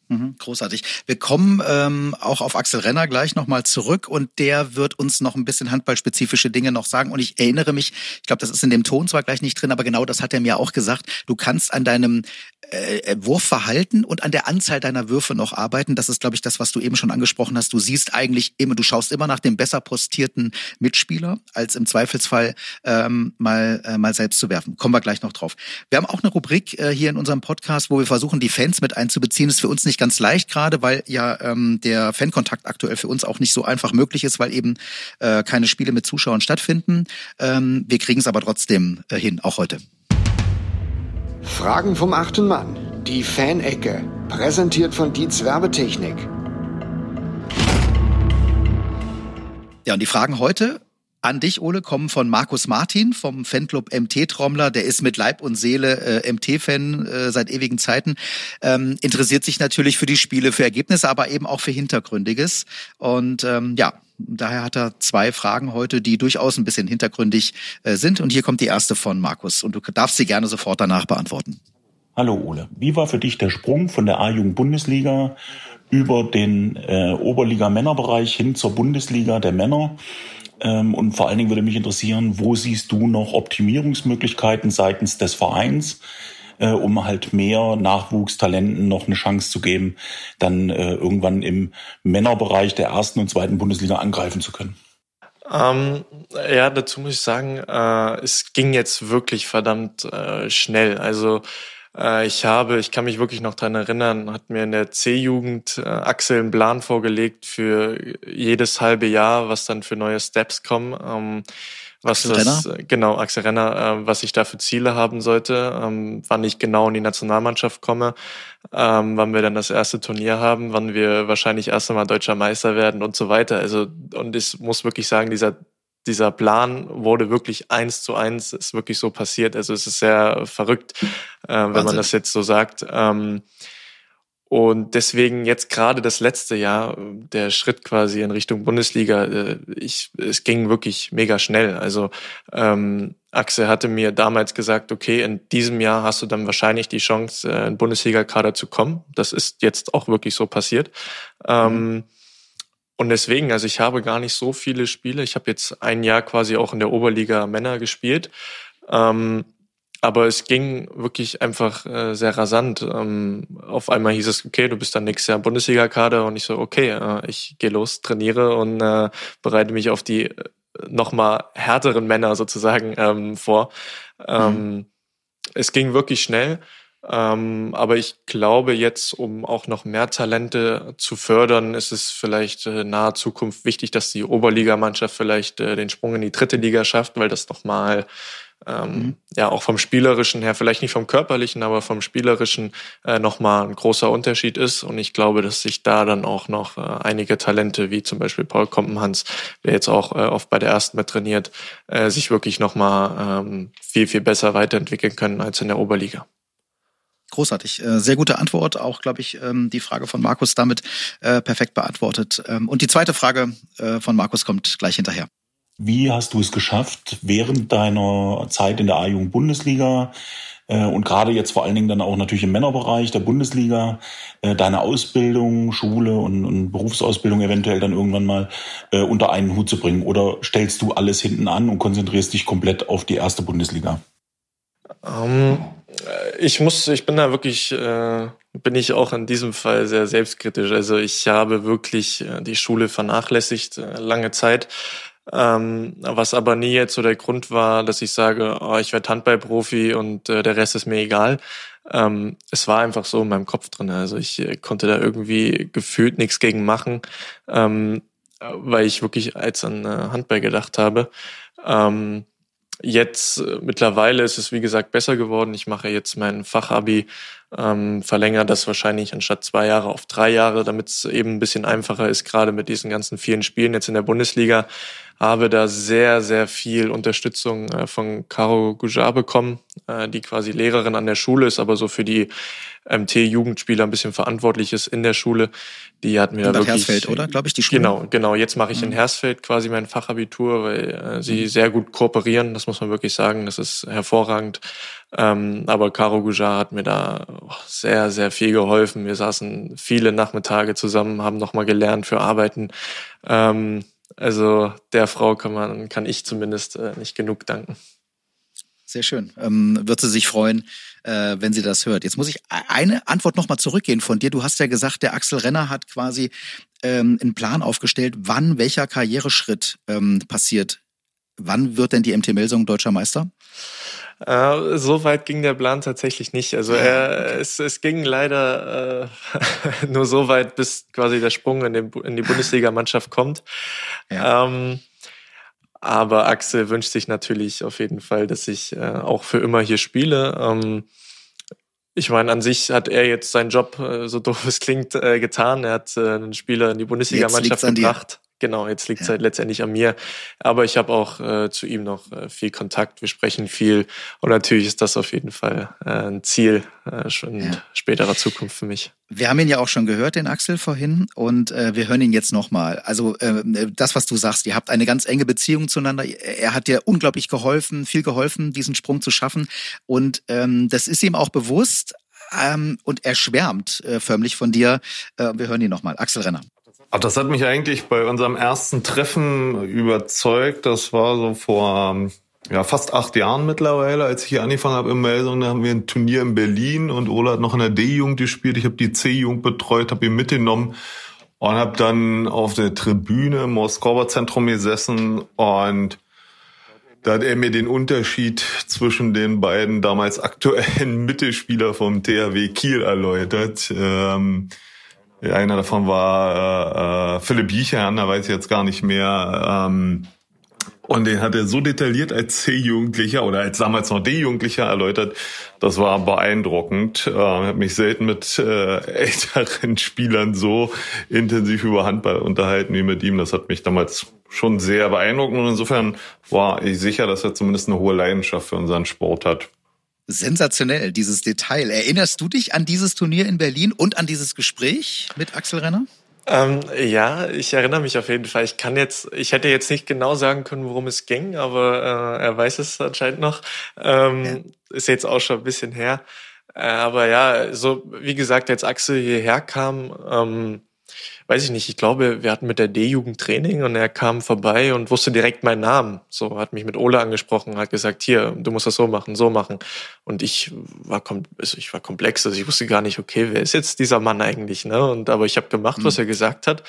Mhm, großartig. Wir kommen ähm, auch auf Axel Renner gleich nochmal zurück und der wird uns noch ein bisschen handballspezifische Dinge noch sagen. Und ich erinnere mich, ich glaube, das ist in dem Ton zwar gleich nicht drin, aber genau das hat er mir auch gesagt. Du kannst an deinem äh, äh, Wurfverhalten und an der Anzahl deiner Würfe noch arbeiten. Das ist, glaube ich, das, was du eben schon angesprochen hast. Du siehst eigentlich immer, du schaust immer nach dem besser postierten Mitspieler, als im Zweifelsfall ähm, mal, äh, mal selbst zu werfen. Kommen wir gleich noch drauf. Wir haben auch eine Rubrik äh, hier in unserem Podcast, wo wir versuchen, die Fans mit einzubeziehen. Ist für uns nicht ganz leicht gerade, weil ja ähm, der Fankontakt aktuell für uns auch nicht so einfach möglich ist, weil eben äh, keine Spiele mit Zuschauern stattfinden. Ähm, wir kriegen es aber trotzdem äh, hin, auch heute. Fragen vom achten Mann. Die Fanecke. Präsentiert von Dietz Werbetechnik. Ja, und die Fragen heute an dich, Ole, kommen von Markus Martin vom Fanclub MT Trommler. Der ist mit Leib und Seele äh, MT-Fan äh, seit ewigen Zeiten. Ähm, interessiert sich natürlich für die Spiele, für Ergebnisse, aber eben auch für Hintergründiges. Und ähm, ja, daher hat er zwei Fragen heute, die durchaus ein bisschen hintergründig äh, sind. Und hier kommt die erste von Markus. Und du darfst sie gerne sofort danach beantworten. Hallo Ole, wie war für dich der Sprung von der A-Jugend-Bundesliga über den äh, Oberliga-Männerbereich hin zur Bundesliga der Männer? Ähm, und vor allen Dingen würde mich interessieren, wo siehst du noch Optimierungsmöglichkeiten seitens des Vereins, äh, um halt mehr Nachwuchstalenten noch eine Chance zu geben, dann äh, irgendwann im Männerbereich der ersten und zweiten Bundesliga angreifen zu können? Ähm, ja, dazu muss ich sagen, äh, es ging jetzt wirklich verdammt äh, schnell. Also ich habe, ich kann mich wirklich noch dran erinnern, hat mir in der C-Jugend äh, Axel einen Plan vorgelegt für jedes halbe Jahr, was dann für neue Steps kommen. Ähm, was Axel das, Renner? genau, Axel Renner, äh, was ich da für Ziele haben sollte, ähm, wann ich genau in die Nationalmannschaft komme, ähm, wann wir dann das erste Turnier haben, wann wir wahrscheinlich erst einmal deutscher Meister werden und so weiter. Also, und ich muss wirklich sagen, dieser dieser Plan wurde wirklich eins zu eins, ist wirklich so passiert. Also es ist sehr verrückt, äh, wenn man das jetzt so sagt. Ähm, und deswegen jetzt gerade das letzte Jahr, der Schritt quasi in Richtung Bundesliga, äh, ich, es ging wirklich mega schnell. Also ähm, Axel hatte mir damals gesagt, okay, in diesem Jahr hast du dann wahrscheinlich die Chance, äh, in Bundesliga-Kader zu kommen. Das ist jetzt auch wirklich so passiert. Ähm, mhm. Und deswegen, also ich habe gar nicht so viele Spiele. Ich habe jetzt ein Jahr quasi auch in der Oberliga Männer gespielt. Ähm, aber es ging wirklich einfach äh, sehr rasant. Ähm, auf einmal hieß es, okay, du bist dann nächstes Jahr Bundesliga-Kader und ich so, okay, äh, ich gehe los, trainiere und äh, bereite mich auf die äh, nochmal härteren Männer sozusagen ähm, vor. Ähm, mhm. Es ging wirklich schnell ähm, aber ich glaube jetzt, um auch noch mehr Talente zu fördern, ist es vielleicht äh, nahe Zukunft wichtig, dass die Oberligamannschaft vielleicht äh, den Sprung in die dritte Liga schafft, weil das nochmal ähm, mhm. ja auch vom spielerischen her, vielleicht nicht vom körperlichen, aber vom spielerischen äh, nochmal ein großer Unterschied ist. Und ich glaube, dass sich da dann auch noch äh, einige Talente, wie zum Beispiel Paul Kompenhans, der jetzt auch äh, oft bei der ersten mit trainiert, äh, sich wirklich nochmal ähm, viel, viel besser weiterentwickeln können als in der Oberliga. Großartig. Äh, sehr gute Antwort. Auch, glaube ich, ähm, die Frage von Markus damit äh, perfekt beantwortet. Ähm, und die zweite Frage äh, von Markus kommt gleich hinterher. Wie hast du es geschafft, während deiner Zeit in der A-Jugend-Bundesliga und gerade jetzt vor allen Dingen dann auch natürlich im Männerbereich der Bundesliga, deine Ausbildung, Schule und, und Berufsausbildung eventuell dann irgendwann mal unter einen Hut zu bringen? Oder stellst du alles hinten an und konzentrierst dich komplett auf die erste Bundesliga? Um, ähm, ich muss, ich bin da wirklich, äh, bin ich auch in diesem Fall sehr selbstkritisch. Also ich habe wirklich äh, die Schule vernachlässigt äh, lange Zeit. Ähm, was aber nie jetzt so der Grund war, dass ich sage, oh, ich werde Handballprofi und äh, der Rest ist mir egal. Ähm, es war einfach so in meinem Kopf drin. Also ich äh, konnte da irgendwie gefühlt nichts gegen machen, ähm, weil ich wirklich als an äh, Handball gedacht habe. Ähm, Jetzt äh, mittlerweile ist es wie gesagt besser geworden. Ich mache jetzt mein Fachabi, ähm, verlängere das wahrscheinlich anstatt zwei Jahre auf drei Jahre, damit es eben ein bisschen einfacher ist, gerade mit diesen ganzen vielen Spielen jetzt in der Bundesliga. Habe da sehr, sehr viel Unterstützung äh, von Caro Gujar bekommen, äh, die quasi Lehrerin an der Schule ist, aber so für die MT-Jugendspieler ein bisschen verantwortlich ist in der Schule. Die hat mir in da wirklich. Hersfeld, oder? Glaube ich, die Schule. Genau, genau. Jetzt mache ich in mhm. Hersfeld quasi mein Fachabitur, weil äh, sie mhm. sehr gut kooperieren. Das muss man wirklich sagen. Das ist hervorragend. Ähm, aber Caro Gujar hat mir da sehr, sehr viel geholfen. Wir saßen viele Nachmittage zusammen, haben nochmal gelernt für Arbeiten. Ähm, also der Frau kann man, kann ich zumindest äh, nicht genug danken. Sehr schön. Ähm, wird sie sich freuen, äh, wenn sie das hört. Jetzt muss ich e-, eine Antwort nochmal zurückgehen von dir. Du hast ja gesagt, der Axel Renner hat quasi ähm, einen Plan aufgestellt, wann welcher Karriereschritt ähm, passiert. Wann wird denn die MT Melsung deutscher Meister? Äh, so weit ging der Plan tatsächlich nicht. Also er, es, es ging leider äh, nur so weit, bis quasi der Sprung in, den, in die Bundesligamannschaft kommt. Ja. Ähm, aber Axel wünscht sich natürlich auf jeden Fall, dass ich äh, auch für immer hier spiele. Ähm, ich meine, an sich hat er jetzt seinen Job, äh, so doof es klingt, äh, getan. Er hat äh, einen Spieler in die Bundesliga-Mannschaft gebracht. Genau, jetzt liegt es ja. halt letztendlich an mir. Aber ich habe auch äh, zu ihm noch äh, viel Kontakt. Wir sprechen viel. Und natürlich ist das auf jeden Fall äh, ein Ziel äh, schon in ja. späterer Zukunft für mich. Wir haben ihn ja auch schon gehört, den Axel vorhin, und äh, wir hören ihn jetzt nochmal. Also äh, das, was du sagst, ihr habt eine ganz enge Beziehung zueinander. Er hat dir unglaublich geholfen, viel geholfen, diesen Sprung zu schaffen. Und ähm, das ist ihm auch bewusst. Ähm, und er schwärmt förmlich von dir. Wir hören ihn nochmal. Axel Renner. Ach, das hat mich eigentlich bei unserem ersten Treffen überzeugt. Das war so vor ja, fast acht Jahren mittlerweile, als ich hier angefangen habe in Melsung. Da haben wir ein Turnier in Berlin und Ola hat noch in der D-Jugend gespielt. Ich habe die C-Jugend betreut, habe ihn mitgenommen. und habe dann auf der Tribüne im Moskauer Zentrum gesessen und da hat er mir den Unterschied zwischen den beiden damals aktuellen Mittelspieler vom THW Kiel erläutert. Ähm, einer davon war äh, äh, Philipp Jichern, da weiß ich jetzt gar nicht mehr. Ähm, und den hat er so detailliert als C-Jugendlicher oder als damals noch D-Jugendlicher erläutert. Das war beeindruckend. Äh, ich habe mich selten mit äh, älteren Spielern so intensiv über Handball unterhalten wie mit ihm. Das hat mich damals schon sehr beeindruckt. Und insofern war ich sicher, dass er zumindest eine hohe Leidenschaft für unseren Sport hat. Sensationell, dieses Detail. Erinnerst du dich an dieses Turnier in Berlin und an dieses Gespräch mit Axel Renner? Ähm, ja, ich erinnere mich auf jeden Fall. Ich kann jetzt, ich hätte jetzt nicht genau sagen können, worum es ging, aber äh, er weiß es anscheinend noch. Ähm, ja. Ist jetzt auch schon ein bisschen her. Äh, aber ja, so wie gesagt, als Axel hierher kam, ähm, weiß ich nicht, ich glaube, wir hatten mit der D-Jugend Training und er kam vorbei und wusste direkt meinen Namen. So, hat mich mit Ole angesprochen, hat gesagt, hier, du musst das so machen, so machen. Und ich war, also ich war komplex, also ich wusste gar nicht, okay, wer ist jetzt dieser Mann eigentlich, ne? Und aber ich habe gemacht, was mhm. er gesagt hat,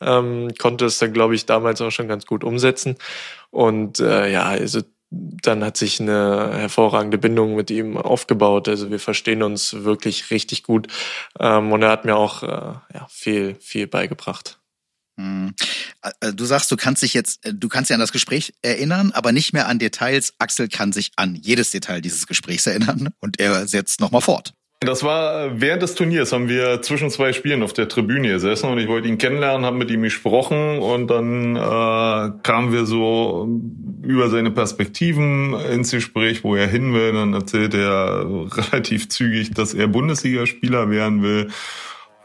ähm, konnte es dann, glaube ich, damals auch schon ganz gut umsetzen. Und äh, ja, also dann hat sich eine hervorragende Bindung mit ihm aufgebaut. Also wir verstehen uns wirklich richtig gut. Ähm, und er hat mir auch äh, ja, viel, viel beigebracht. Hm. Äh, du sagst, du kannst dich jetzt, äh, du kannst dich an das Gespräch erinnern, aber nicht mehr an Details. Axel kann sich an jedes Detail dieses Gesprächs erinnern und er setzt nochmal fort. Das war während des Turniers, haben wir zwischen zwei Spielen auf der Tribüne gesessen und ich wollte ihn kennenlernen, habe mit ihm gesprochen und dann äh, kamen wir so über seine Perspektiven ins Gespräch, wo er hin will. Dann erzählt er relativ zügig, dass er Bundesligaspieler werden will.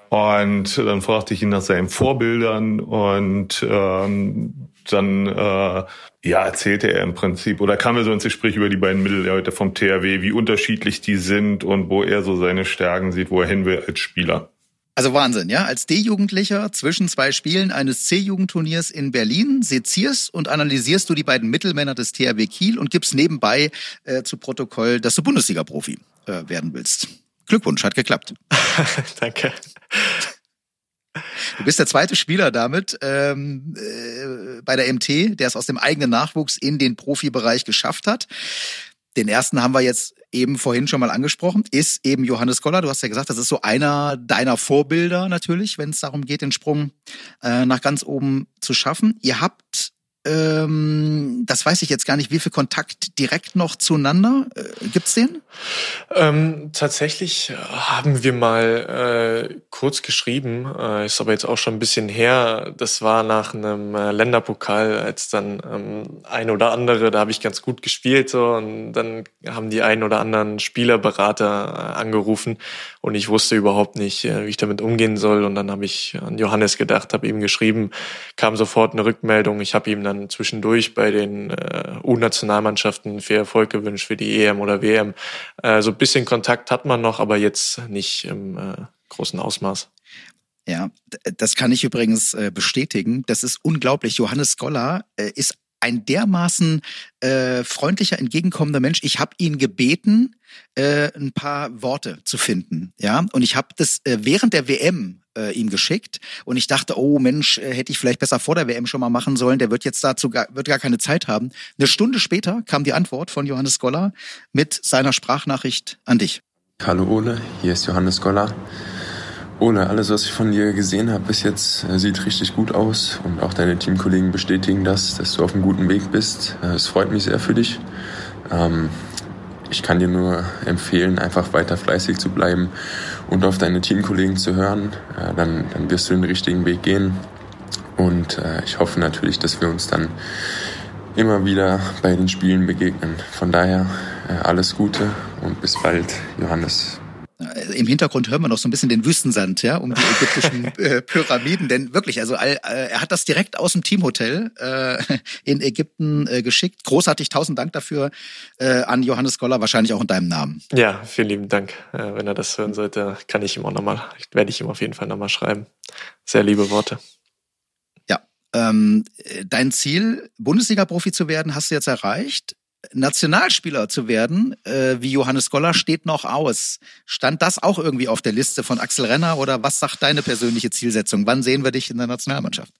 Und dann fragte ich ihn nach seinen Vorbildern und ähm, dann äh, ja, erzählte er im Prinzip oder kam er so ins Gespräch über die beiden Mittelleute vom THW, wie unterschiedlich die sind und wo er so seine Stärken sieht, wo er hin will als Spieler. Also Wahnsinn, ja? Als D-Jugendlicher zwischen zwei Spielen eines C-Jugendturniers in Berlin sezierst und analysierst du die beiden Mittelmänner des THW Kiel und gibst nebenbei äh, zu Protokoll, dass du Bundesliga-Profi äh, werden willst. Glückwunsch, hat geklappt. Danke. Du bist der zweite Spieler damit ähm, äh, bei der MT, der es aus dem eigenen Nachwuchs in den Profibereich geschafft hat. Den ersten haben wir jetzt eben vorhin schon mal angesprochen, ist eben Johannes Goller. Du hast ja gesagt, das ist so einer deiner Vorbilder natürlich, wenn es darum geht, den Sprung äh, nach ganz oben zu schaffen. Ihr habt ähm, das weiß ich jetzt gar nicht, wie viel Kontakt direkt noch zueinander äh, gibt's den? Ähm, tatsächlich haben wir mal äh, kurz geschrieben, äh, ist aber jetzt auch schon ein bisschen her. Das war nach einem äh, Länderpokal, als dann ähm, ein oder andere, da habe ich ganz gut gespielt so und dann haben die ein oder anderen Spielerberater äh, angerufen und ich wusste überhaupt nicht, äh, wie ich damit umgehen soll und dann habe ich an Johannes gedacht, habe ihm geschrieben, kam sofort eine Rückmeldung, ich habe ihm dann zwischendurch bei den äh, U-Nationalmannschaften viel Erfolg gewünscht für die EM oder WM. Äh, so ein bisschen Kontakt hat man noch, aber jetzt nicht im äh, großen Ausmaß. Ja, das kann ich übrigens äh, bestätigen. Das ist unglaublich. Johannes Scholler äh, ist ein dermaßen äh, freundlicher, entgegenkommender Mensch. Ich habe ihn gebeten, äh, ein paar Worte zu finden, ja. Und ich habe das äh, während der WM äh, ihm geschickt und ich dachte, oh Mensch, äh, hätte ich vielleicht besser vor der WM schon mal machen sollen. Der wird jetzt dazu gar, wird gar keine Zeit haben. Eine Stunde später kam die Antwort von Johannes Goller mit seiner Sprachnachricht an dich. Hallo Ole, hier ist Johannes Goller. Ole, alles, was ich von dir gesehen habe bis jetzt, äh, sieht richtig gut aus und auch deine Teamkollegen bestätigen das, dass du auf einem guten Weg bist. Äh, es freut mich sehr für dich. Ähm, ich kann dir nur empfehlen, einfach weiter fleißig zu bleiben und auf deine Teamkollegen zu hören. Äh, dann, dann wirst du den richtigen Weg gehen. Und ich hoffe natürlich, dass wir uns dann immer wieder bei den Spielen begegnen. Von daher alles Gute und bis bald, Johannes. Äh, Im Hintergrund hören wir noch so ein bisschen den Wüstensand, ja, um die ägyptischen äh, Pyramiden. Denn wirklich, also äh, er hat das direkt aus dem Teamhotel äh, in Ägypten äh, geschickt. Großartig, tausend Dank dafür äh, an Johannes Goller, wahrscheinlich auch in deinem Namen. Ja, vielen lieben Dank. Äh, wenn er das hören sollte, kann ich ihm auch nochmal, werde ich ihm auf jeden Fall nochmal schreiben. Sehr liebe Worte. Ja, ähm, dein Ziel, Bundesliga-Profi zu werden, hast du jetzt erreicht. Nationalspieler zu werden, äh, wie Johannes Goller, steht noch aus. Stand das auch irgendwie auf der Liste von Axel Renner oder was sagt deine persönliche Zielsetzung? Wann sehen wir dich in der Nationalmannschaft?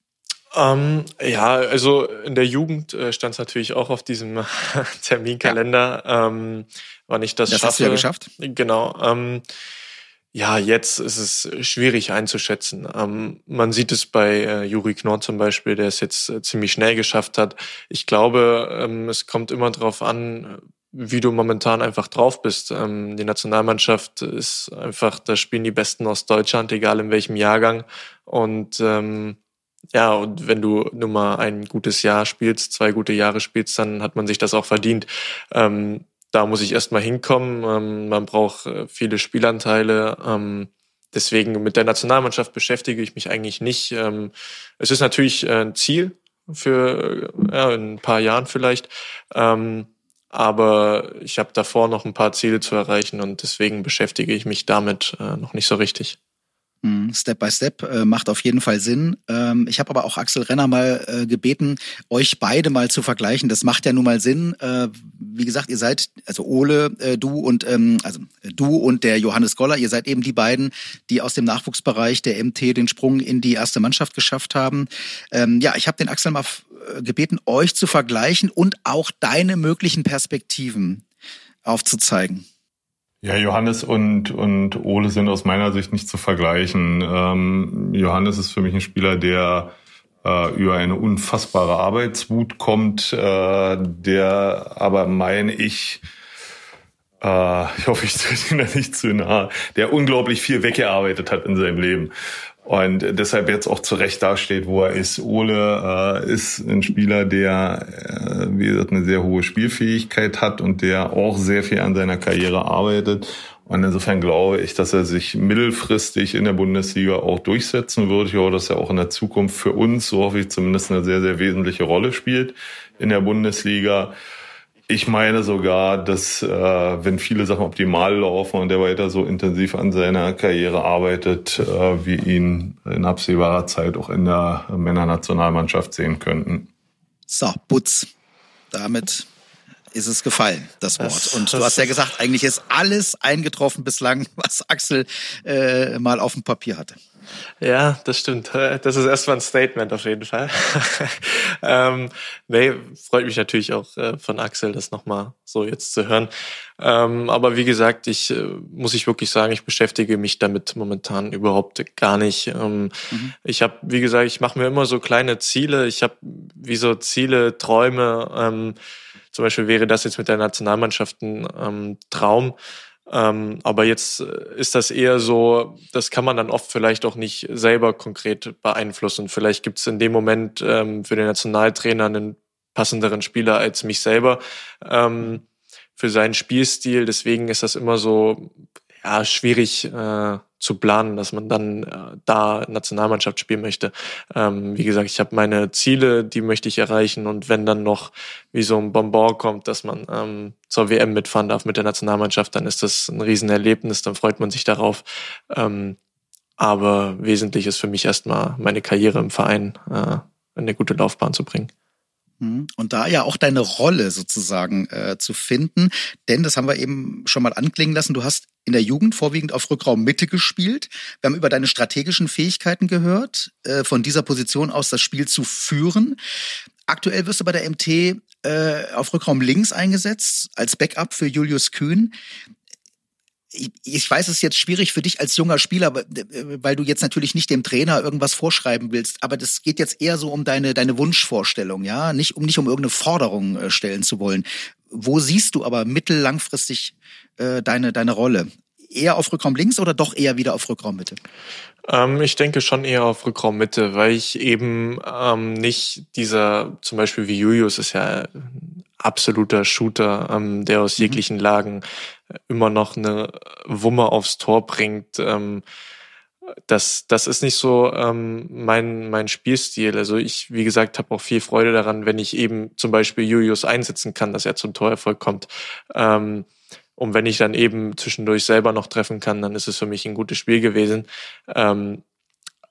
Ähm, ja, also in der Jugend äh, stand es natürlich auch auf diesem Terminkalender, ja. ähm, wann ich das, das schaffe. Hast du ja geschafft. Genau. Ähm, ja, jetzt ist es schwierig einzuschätzen. Ähm, man sieht es bei äh, Juri Knorr zum Beispiel, der es jetzt äh, ziemlich schnell geschafft hat. Ich glaube, ähm, es kommt immer darauf an, wie du momentan einfach drauf bist. Ähm, die Nationalmannschaft ist einfach, da spielen die Besten aus Deutschland, egal in welchem Jahrgang. Und ähm, ja, und wenn du nur mal ein gutes Jahr spielst, zwei gute Jahre spielst, dann hat man sich das auch verdient. Ähm, da muss ich erstmal hinkommen. Ähm, man braucht äh, viele Spielanteile. Ähm, deswegen mit der Nationalmannschaft beschäftige ich mich eigentlich nicht. Ähm, es ist natürlich äh, ein Ziel für ja, in ein paar Jahren vielleicht. Ähm, aber ich habe davor noch ein paar Ziele zu erreichen und deswegen beschäftige ich mich damit äh, noch nicht so richtig. Mhm, Step by Step äh, macht auf jeden Fall Sinn. Ähm, ich habe aber auch Axel Renner mal äh, gebeten, euch beide mal zu vergleichen. Das macht ja nun mal Sinn. Äh, wie gesagt, ihr seid, also Ole, äh, du und ähm, also äh, du und der Johannes Goller, ihr seid eben die beiden, die aus dem Nachwuchsbereich der MT den Sprung in die erste Mannschaft geschafft haben. Ähm, ja, ich habe den Axel mal äh, gebeten, euch zu vergleichen und auch deine möglichen Perspektiven aufzuzeigen. Ja, Johannes und, und Ole sind aus meiner Sicht nicht zu vergleichen. Ähm, Johannes ist für mich ein Spieler, der äh, über eine unfassbare Arbeitswut kommt, äh, der aber meine ich, äh, ich hoffe, ich trete ihn da nicht zu nahe, der unglaublich viel weggearbeitet hat in seinem Leben und deshalb jetzt auch zu Recht dasteht, wo er ist. Ole äh, ist ein Spieler, der, äh, wie gesagt, eine sehr hohe Spielfähigkeit hat und der auch sehr viel an seiner Karriere arbeitet. Und insofern glaube ich, dass er sich mittelfristig in der Bundesliga auch durchsetzen wird. Ich glaube, dass er auch in der Zukunft für uns, so hoffe ich zumindest, eine sehr, sehr wesentliche Rolle spielt in der Bundesliga. Ich meine sogar, dass äh, wenn viele Sachen optimal laufen und er weiter so intensiv an seiner Karriere arbeitet, äh, wir ihn in absehbarer Zeit auch in der Männernationalmannschaft sehen könnten. So, Butz. Damit ist es gefallen, das Wort. Das, und du hast ja gesagt, eigentlich ist alles eingetroffen bislang, was Axel äh, mal auf dem Papier hatte. Ja, das stimmt. Das ist erstmal ein Statement auf jeden Fall. ähm, nee, freut mich natürlich auch äh, von Axel, das nochmal so jetzt zu hören. Ähm, aber wie gesagt, ich äh, muss ich wirklich sagen, ich beschäftige mich damit momentan überhaupt gar nicht. Ähm, mhm. Ich habe, wie gesagt, ich mache mir immer so kleine Ziele. Ich habe wie so Ziele, Träume. Ähm, zum Beispiel wäre das jetzt mit der Nationalmannschaft ein ähm, Traum. Ähm, aber jetzt äh, ist das eher so, das kann man dann oft vielleicht auch nicht selber konkret beeinflussen. Vielleicht gibt es in dem Moment ähm, für den Nationaltrainer einen passenderen Spieler als mich selber ähm, für seinen Spielstil. Deswegen ist das immer so ja, schwierig äh, zu planen, dass man dann äh, da Nationalmannschaft spielen möchte. Ähm, wie gesagt, ich habe meine Ziele, die möchte ich erreichen und wenn dann noch wie so ein Bonbon kommt, dass man ähm, zur WM mitfahren darf mit der Nationalmannschaft, dann ist das ein Riesenerlebnis, dann freut man sich darauf. Ähm, aber wesentlich ist für mich erstmal meine Karriere im Verein äh, eine gute Laufbahn zu bringen. Mhm. Und da ja auch deine Rolle sozusagen äh, zu finden, denn das haben wir eben schon mal anklingen lassen. Du hast in der Jugend vorwiegend auf Rückraum Mitte gespielt. Wir haben über deine strategischen Fähigkeiten gehört, äh, von dieser Position aus das Spiel zu führen. Aktuell wirst du bei der MT äh, auf Rückraum links eingesetzt als Backup für Julius Kühn ich weiß, es ist jetzt schwierig für dich als junger Spieler, weil du jetzt natürlich nicht dem Trainer irgendwas vorschreiben willst, aber das geht jetzt eher so um deine, deine Wunschvorstellung, ja, nicht um, nicht um irgendeine Forderung äh, stellen zu wollen. Wo siehst du aber mittellangfristig äh, deine, deine Rolle? Eher auf Rückraum links oder doch eher wieder auf Rückraum Mitte? Ähm, ich denke schon eher auf Rückraum Mitte, weil ich eben ähm, nicht dieser, zum Beispiel wie Julius ist ja absoluter Shooter, ähm, der aus mhm. jeglichen Lagen immer noch eine Wumme aufs Tor bringt. Ähm, das, das ist nicht so ähm, mein, mein Spielstil. Also ich, wie gesagt, habe auch viel Freude daran, wenn ich eben zum Beispiel Julius einsetzen kann, dass er zum Torerfolg kommt. Ähm, und wenn ich dann eben zwischendurch selber noch treffen kann, dann ist es für mich ein gutes Spiel gewesen. Ähm,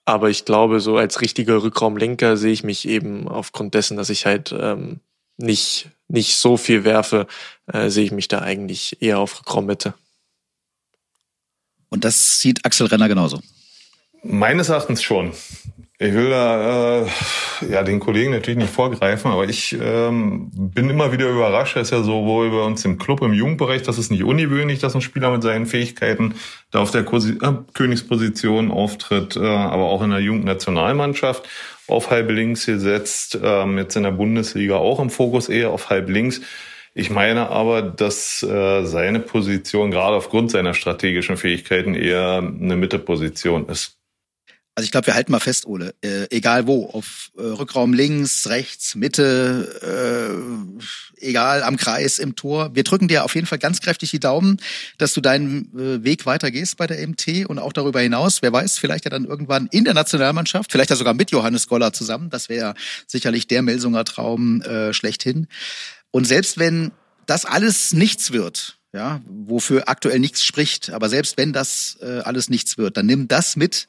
aber ich glaube, so als richtiger Rückraumlenker sehe ich mich eben aufgrund dessen, dass ich halt ähm, nicht nicht so viel werfe, äh, sehe ich mich da eigentlich eher auf Raummitte. Und das sieht Axel Renner genauso. Meines Erachtens schon. Ich will da äh, ja den Kollegen natürlich nicht vorgreifen, aber ich ähm, bin immer wieder überrascht. Das ist ja so wohl bei uns im Club, im Jugendbereich, das ist nicht ungewöhnlich, dass ein Spieler mit seinen Fähigkeiten da auf der Kosi äh, Königsposition auftritt, äh, aber auch in der Jugendnationalmannschaft auf halb links gesetzt, ähm, jetzt in der Bundesliga auch im Fokus eher auf halb links. Ich meine aber, dass äh, seine Position gerade aufgrund seiner strategischen Fähigkeiten eher eine Mitteposition ist. Also ich glaube, wir halten mal fest, Ole, äh, egal wo, auf äh, Rückraum links, rechts, Mitte, äh, egal am Kreis, im Tor. Wir drücken dir auf jeden Fall ganz kräftig die Daumen, dass du deinen äh, Weg weitergehst bei der MT und auch darüber hinaus. Wer weiß, vielleicht ja dann irgendwann in der Nationalmannschaft, vielleicht ja sogar mit Johannes Goller zusammen. Das wäre sicherlich der Melsunger Traum äh, schlechthin. Und selbst wenn das alles nichts wird, ja, wofür aktuell nichts spricht, aber selbst wenn das äh, alles nichts wird, dann nimm das mit,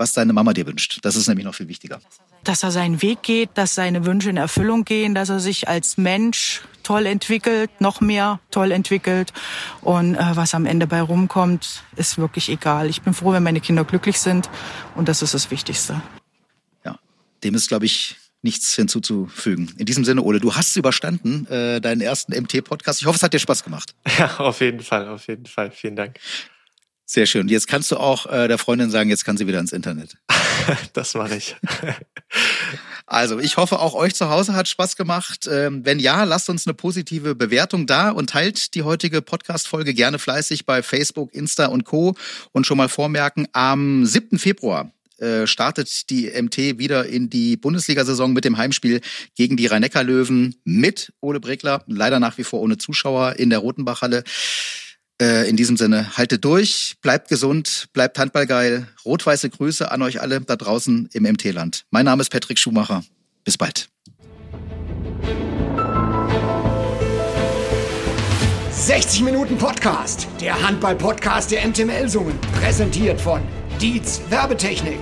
was deine Mama dir wünscht. Das ist nämlich noch viel wichtiger. Dass er seinen Weg geht, dass seine Wünsche in Erfüllung gehen, dass er sich als Mensch toll entwickelt, noch mehr toll entwickelt. Und äh, was am Ende bei rumkommt, ist wirklich egal. Ich bin froh, wenn meine Kinder glücklich sind. Und das ist das Wichtigste. Ja, dem ist, glaube ich, nichts hinzuzufügen. In diesem Sinne, Ole, du hast überstanden, äh, deinen ersten MT-Podcast. Ich hoffe, es hat dir Spaß gemacht. Ja, auf jeden Fall, auf jeden Fall. Vielen Dank. Sehr schön. Jetzt kannst du auch äh, der Freundin sagen, jetzt kann sie wieder ins Internet. das mache ich. also, ich hoffe, auch euch zu Hause hat Spaß gemacht. Ähm, wenn ja, lasst uns eine positive Bewertung da und teilt die heutige Podcast-Folge gerne fleißig bei Facebook, Insta und Co. Und schon mal vormerken, am 7. Februar äh, startet die MT wieder in die Bundesliga-Saison mit dem Heimspiel gegen die Rhein-Neckar-Löwen mit Ole Bregler, leider nach wie vor ohne Zuschauer in der Rotenbachhalle. Äh, in diesem Sinne, haltet durch, bleibt gesund, bleibt handballgeil. Rot-weiße Grüße an euch alle da draußen im MT-Land. Mein Name ist Patrick Schumacher. Bis bald. 60 Minuten Podcast, der Handball-Podcast der MT Melsungen, präsentiert von Dietz Werbetechnik.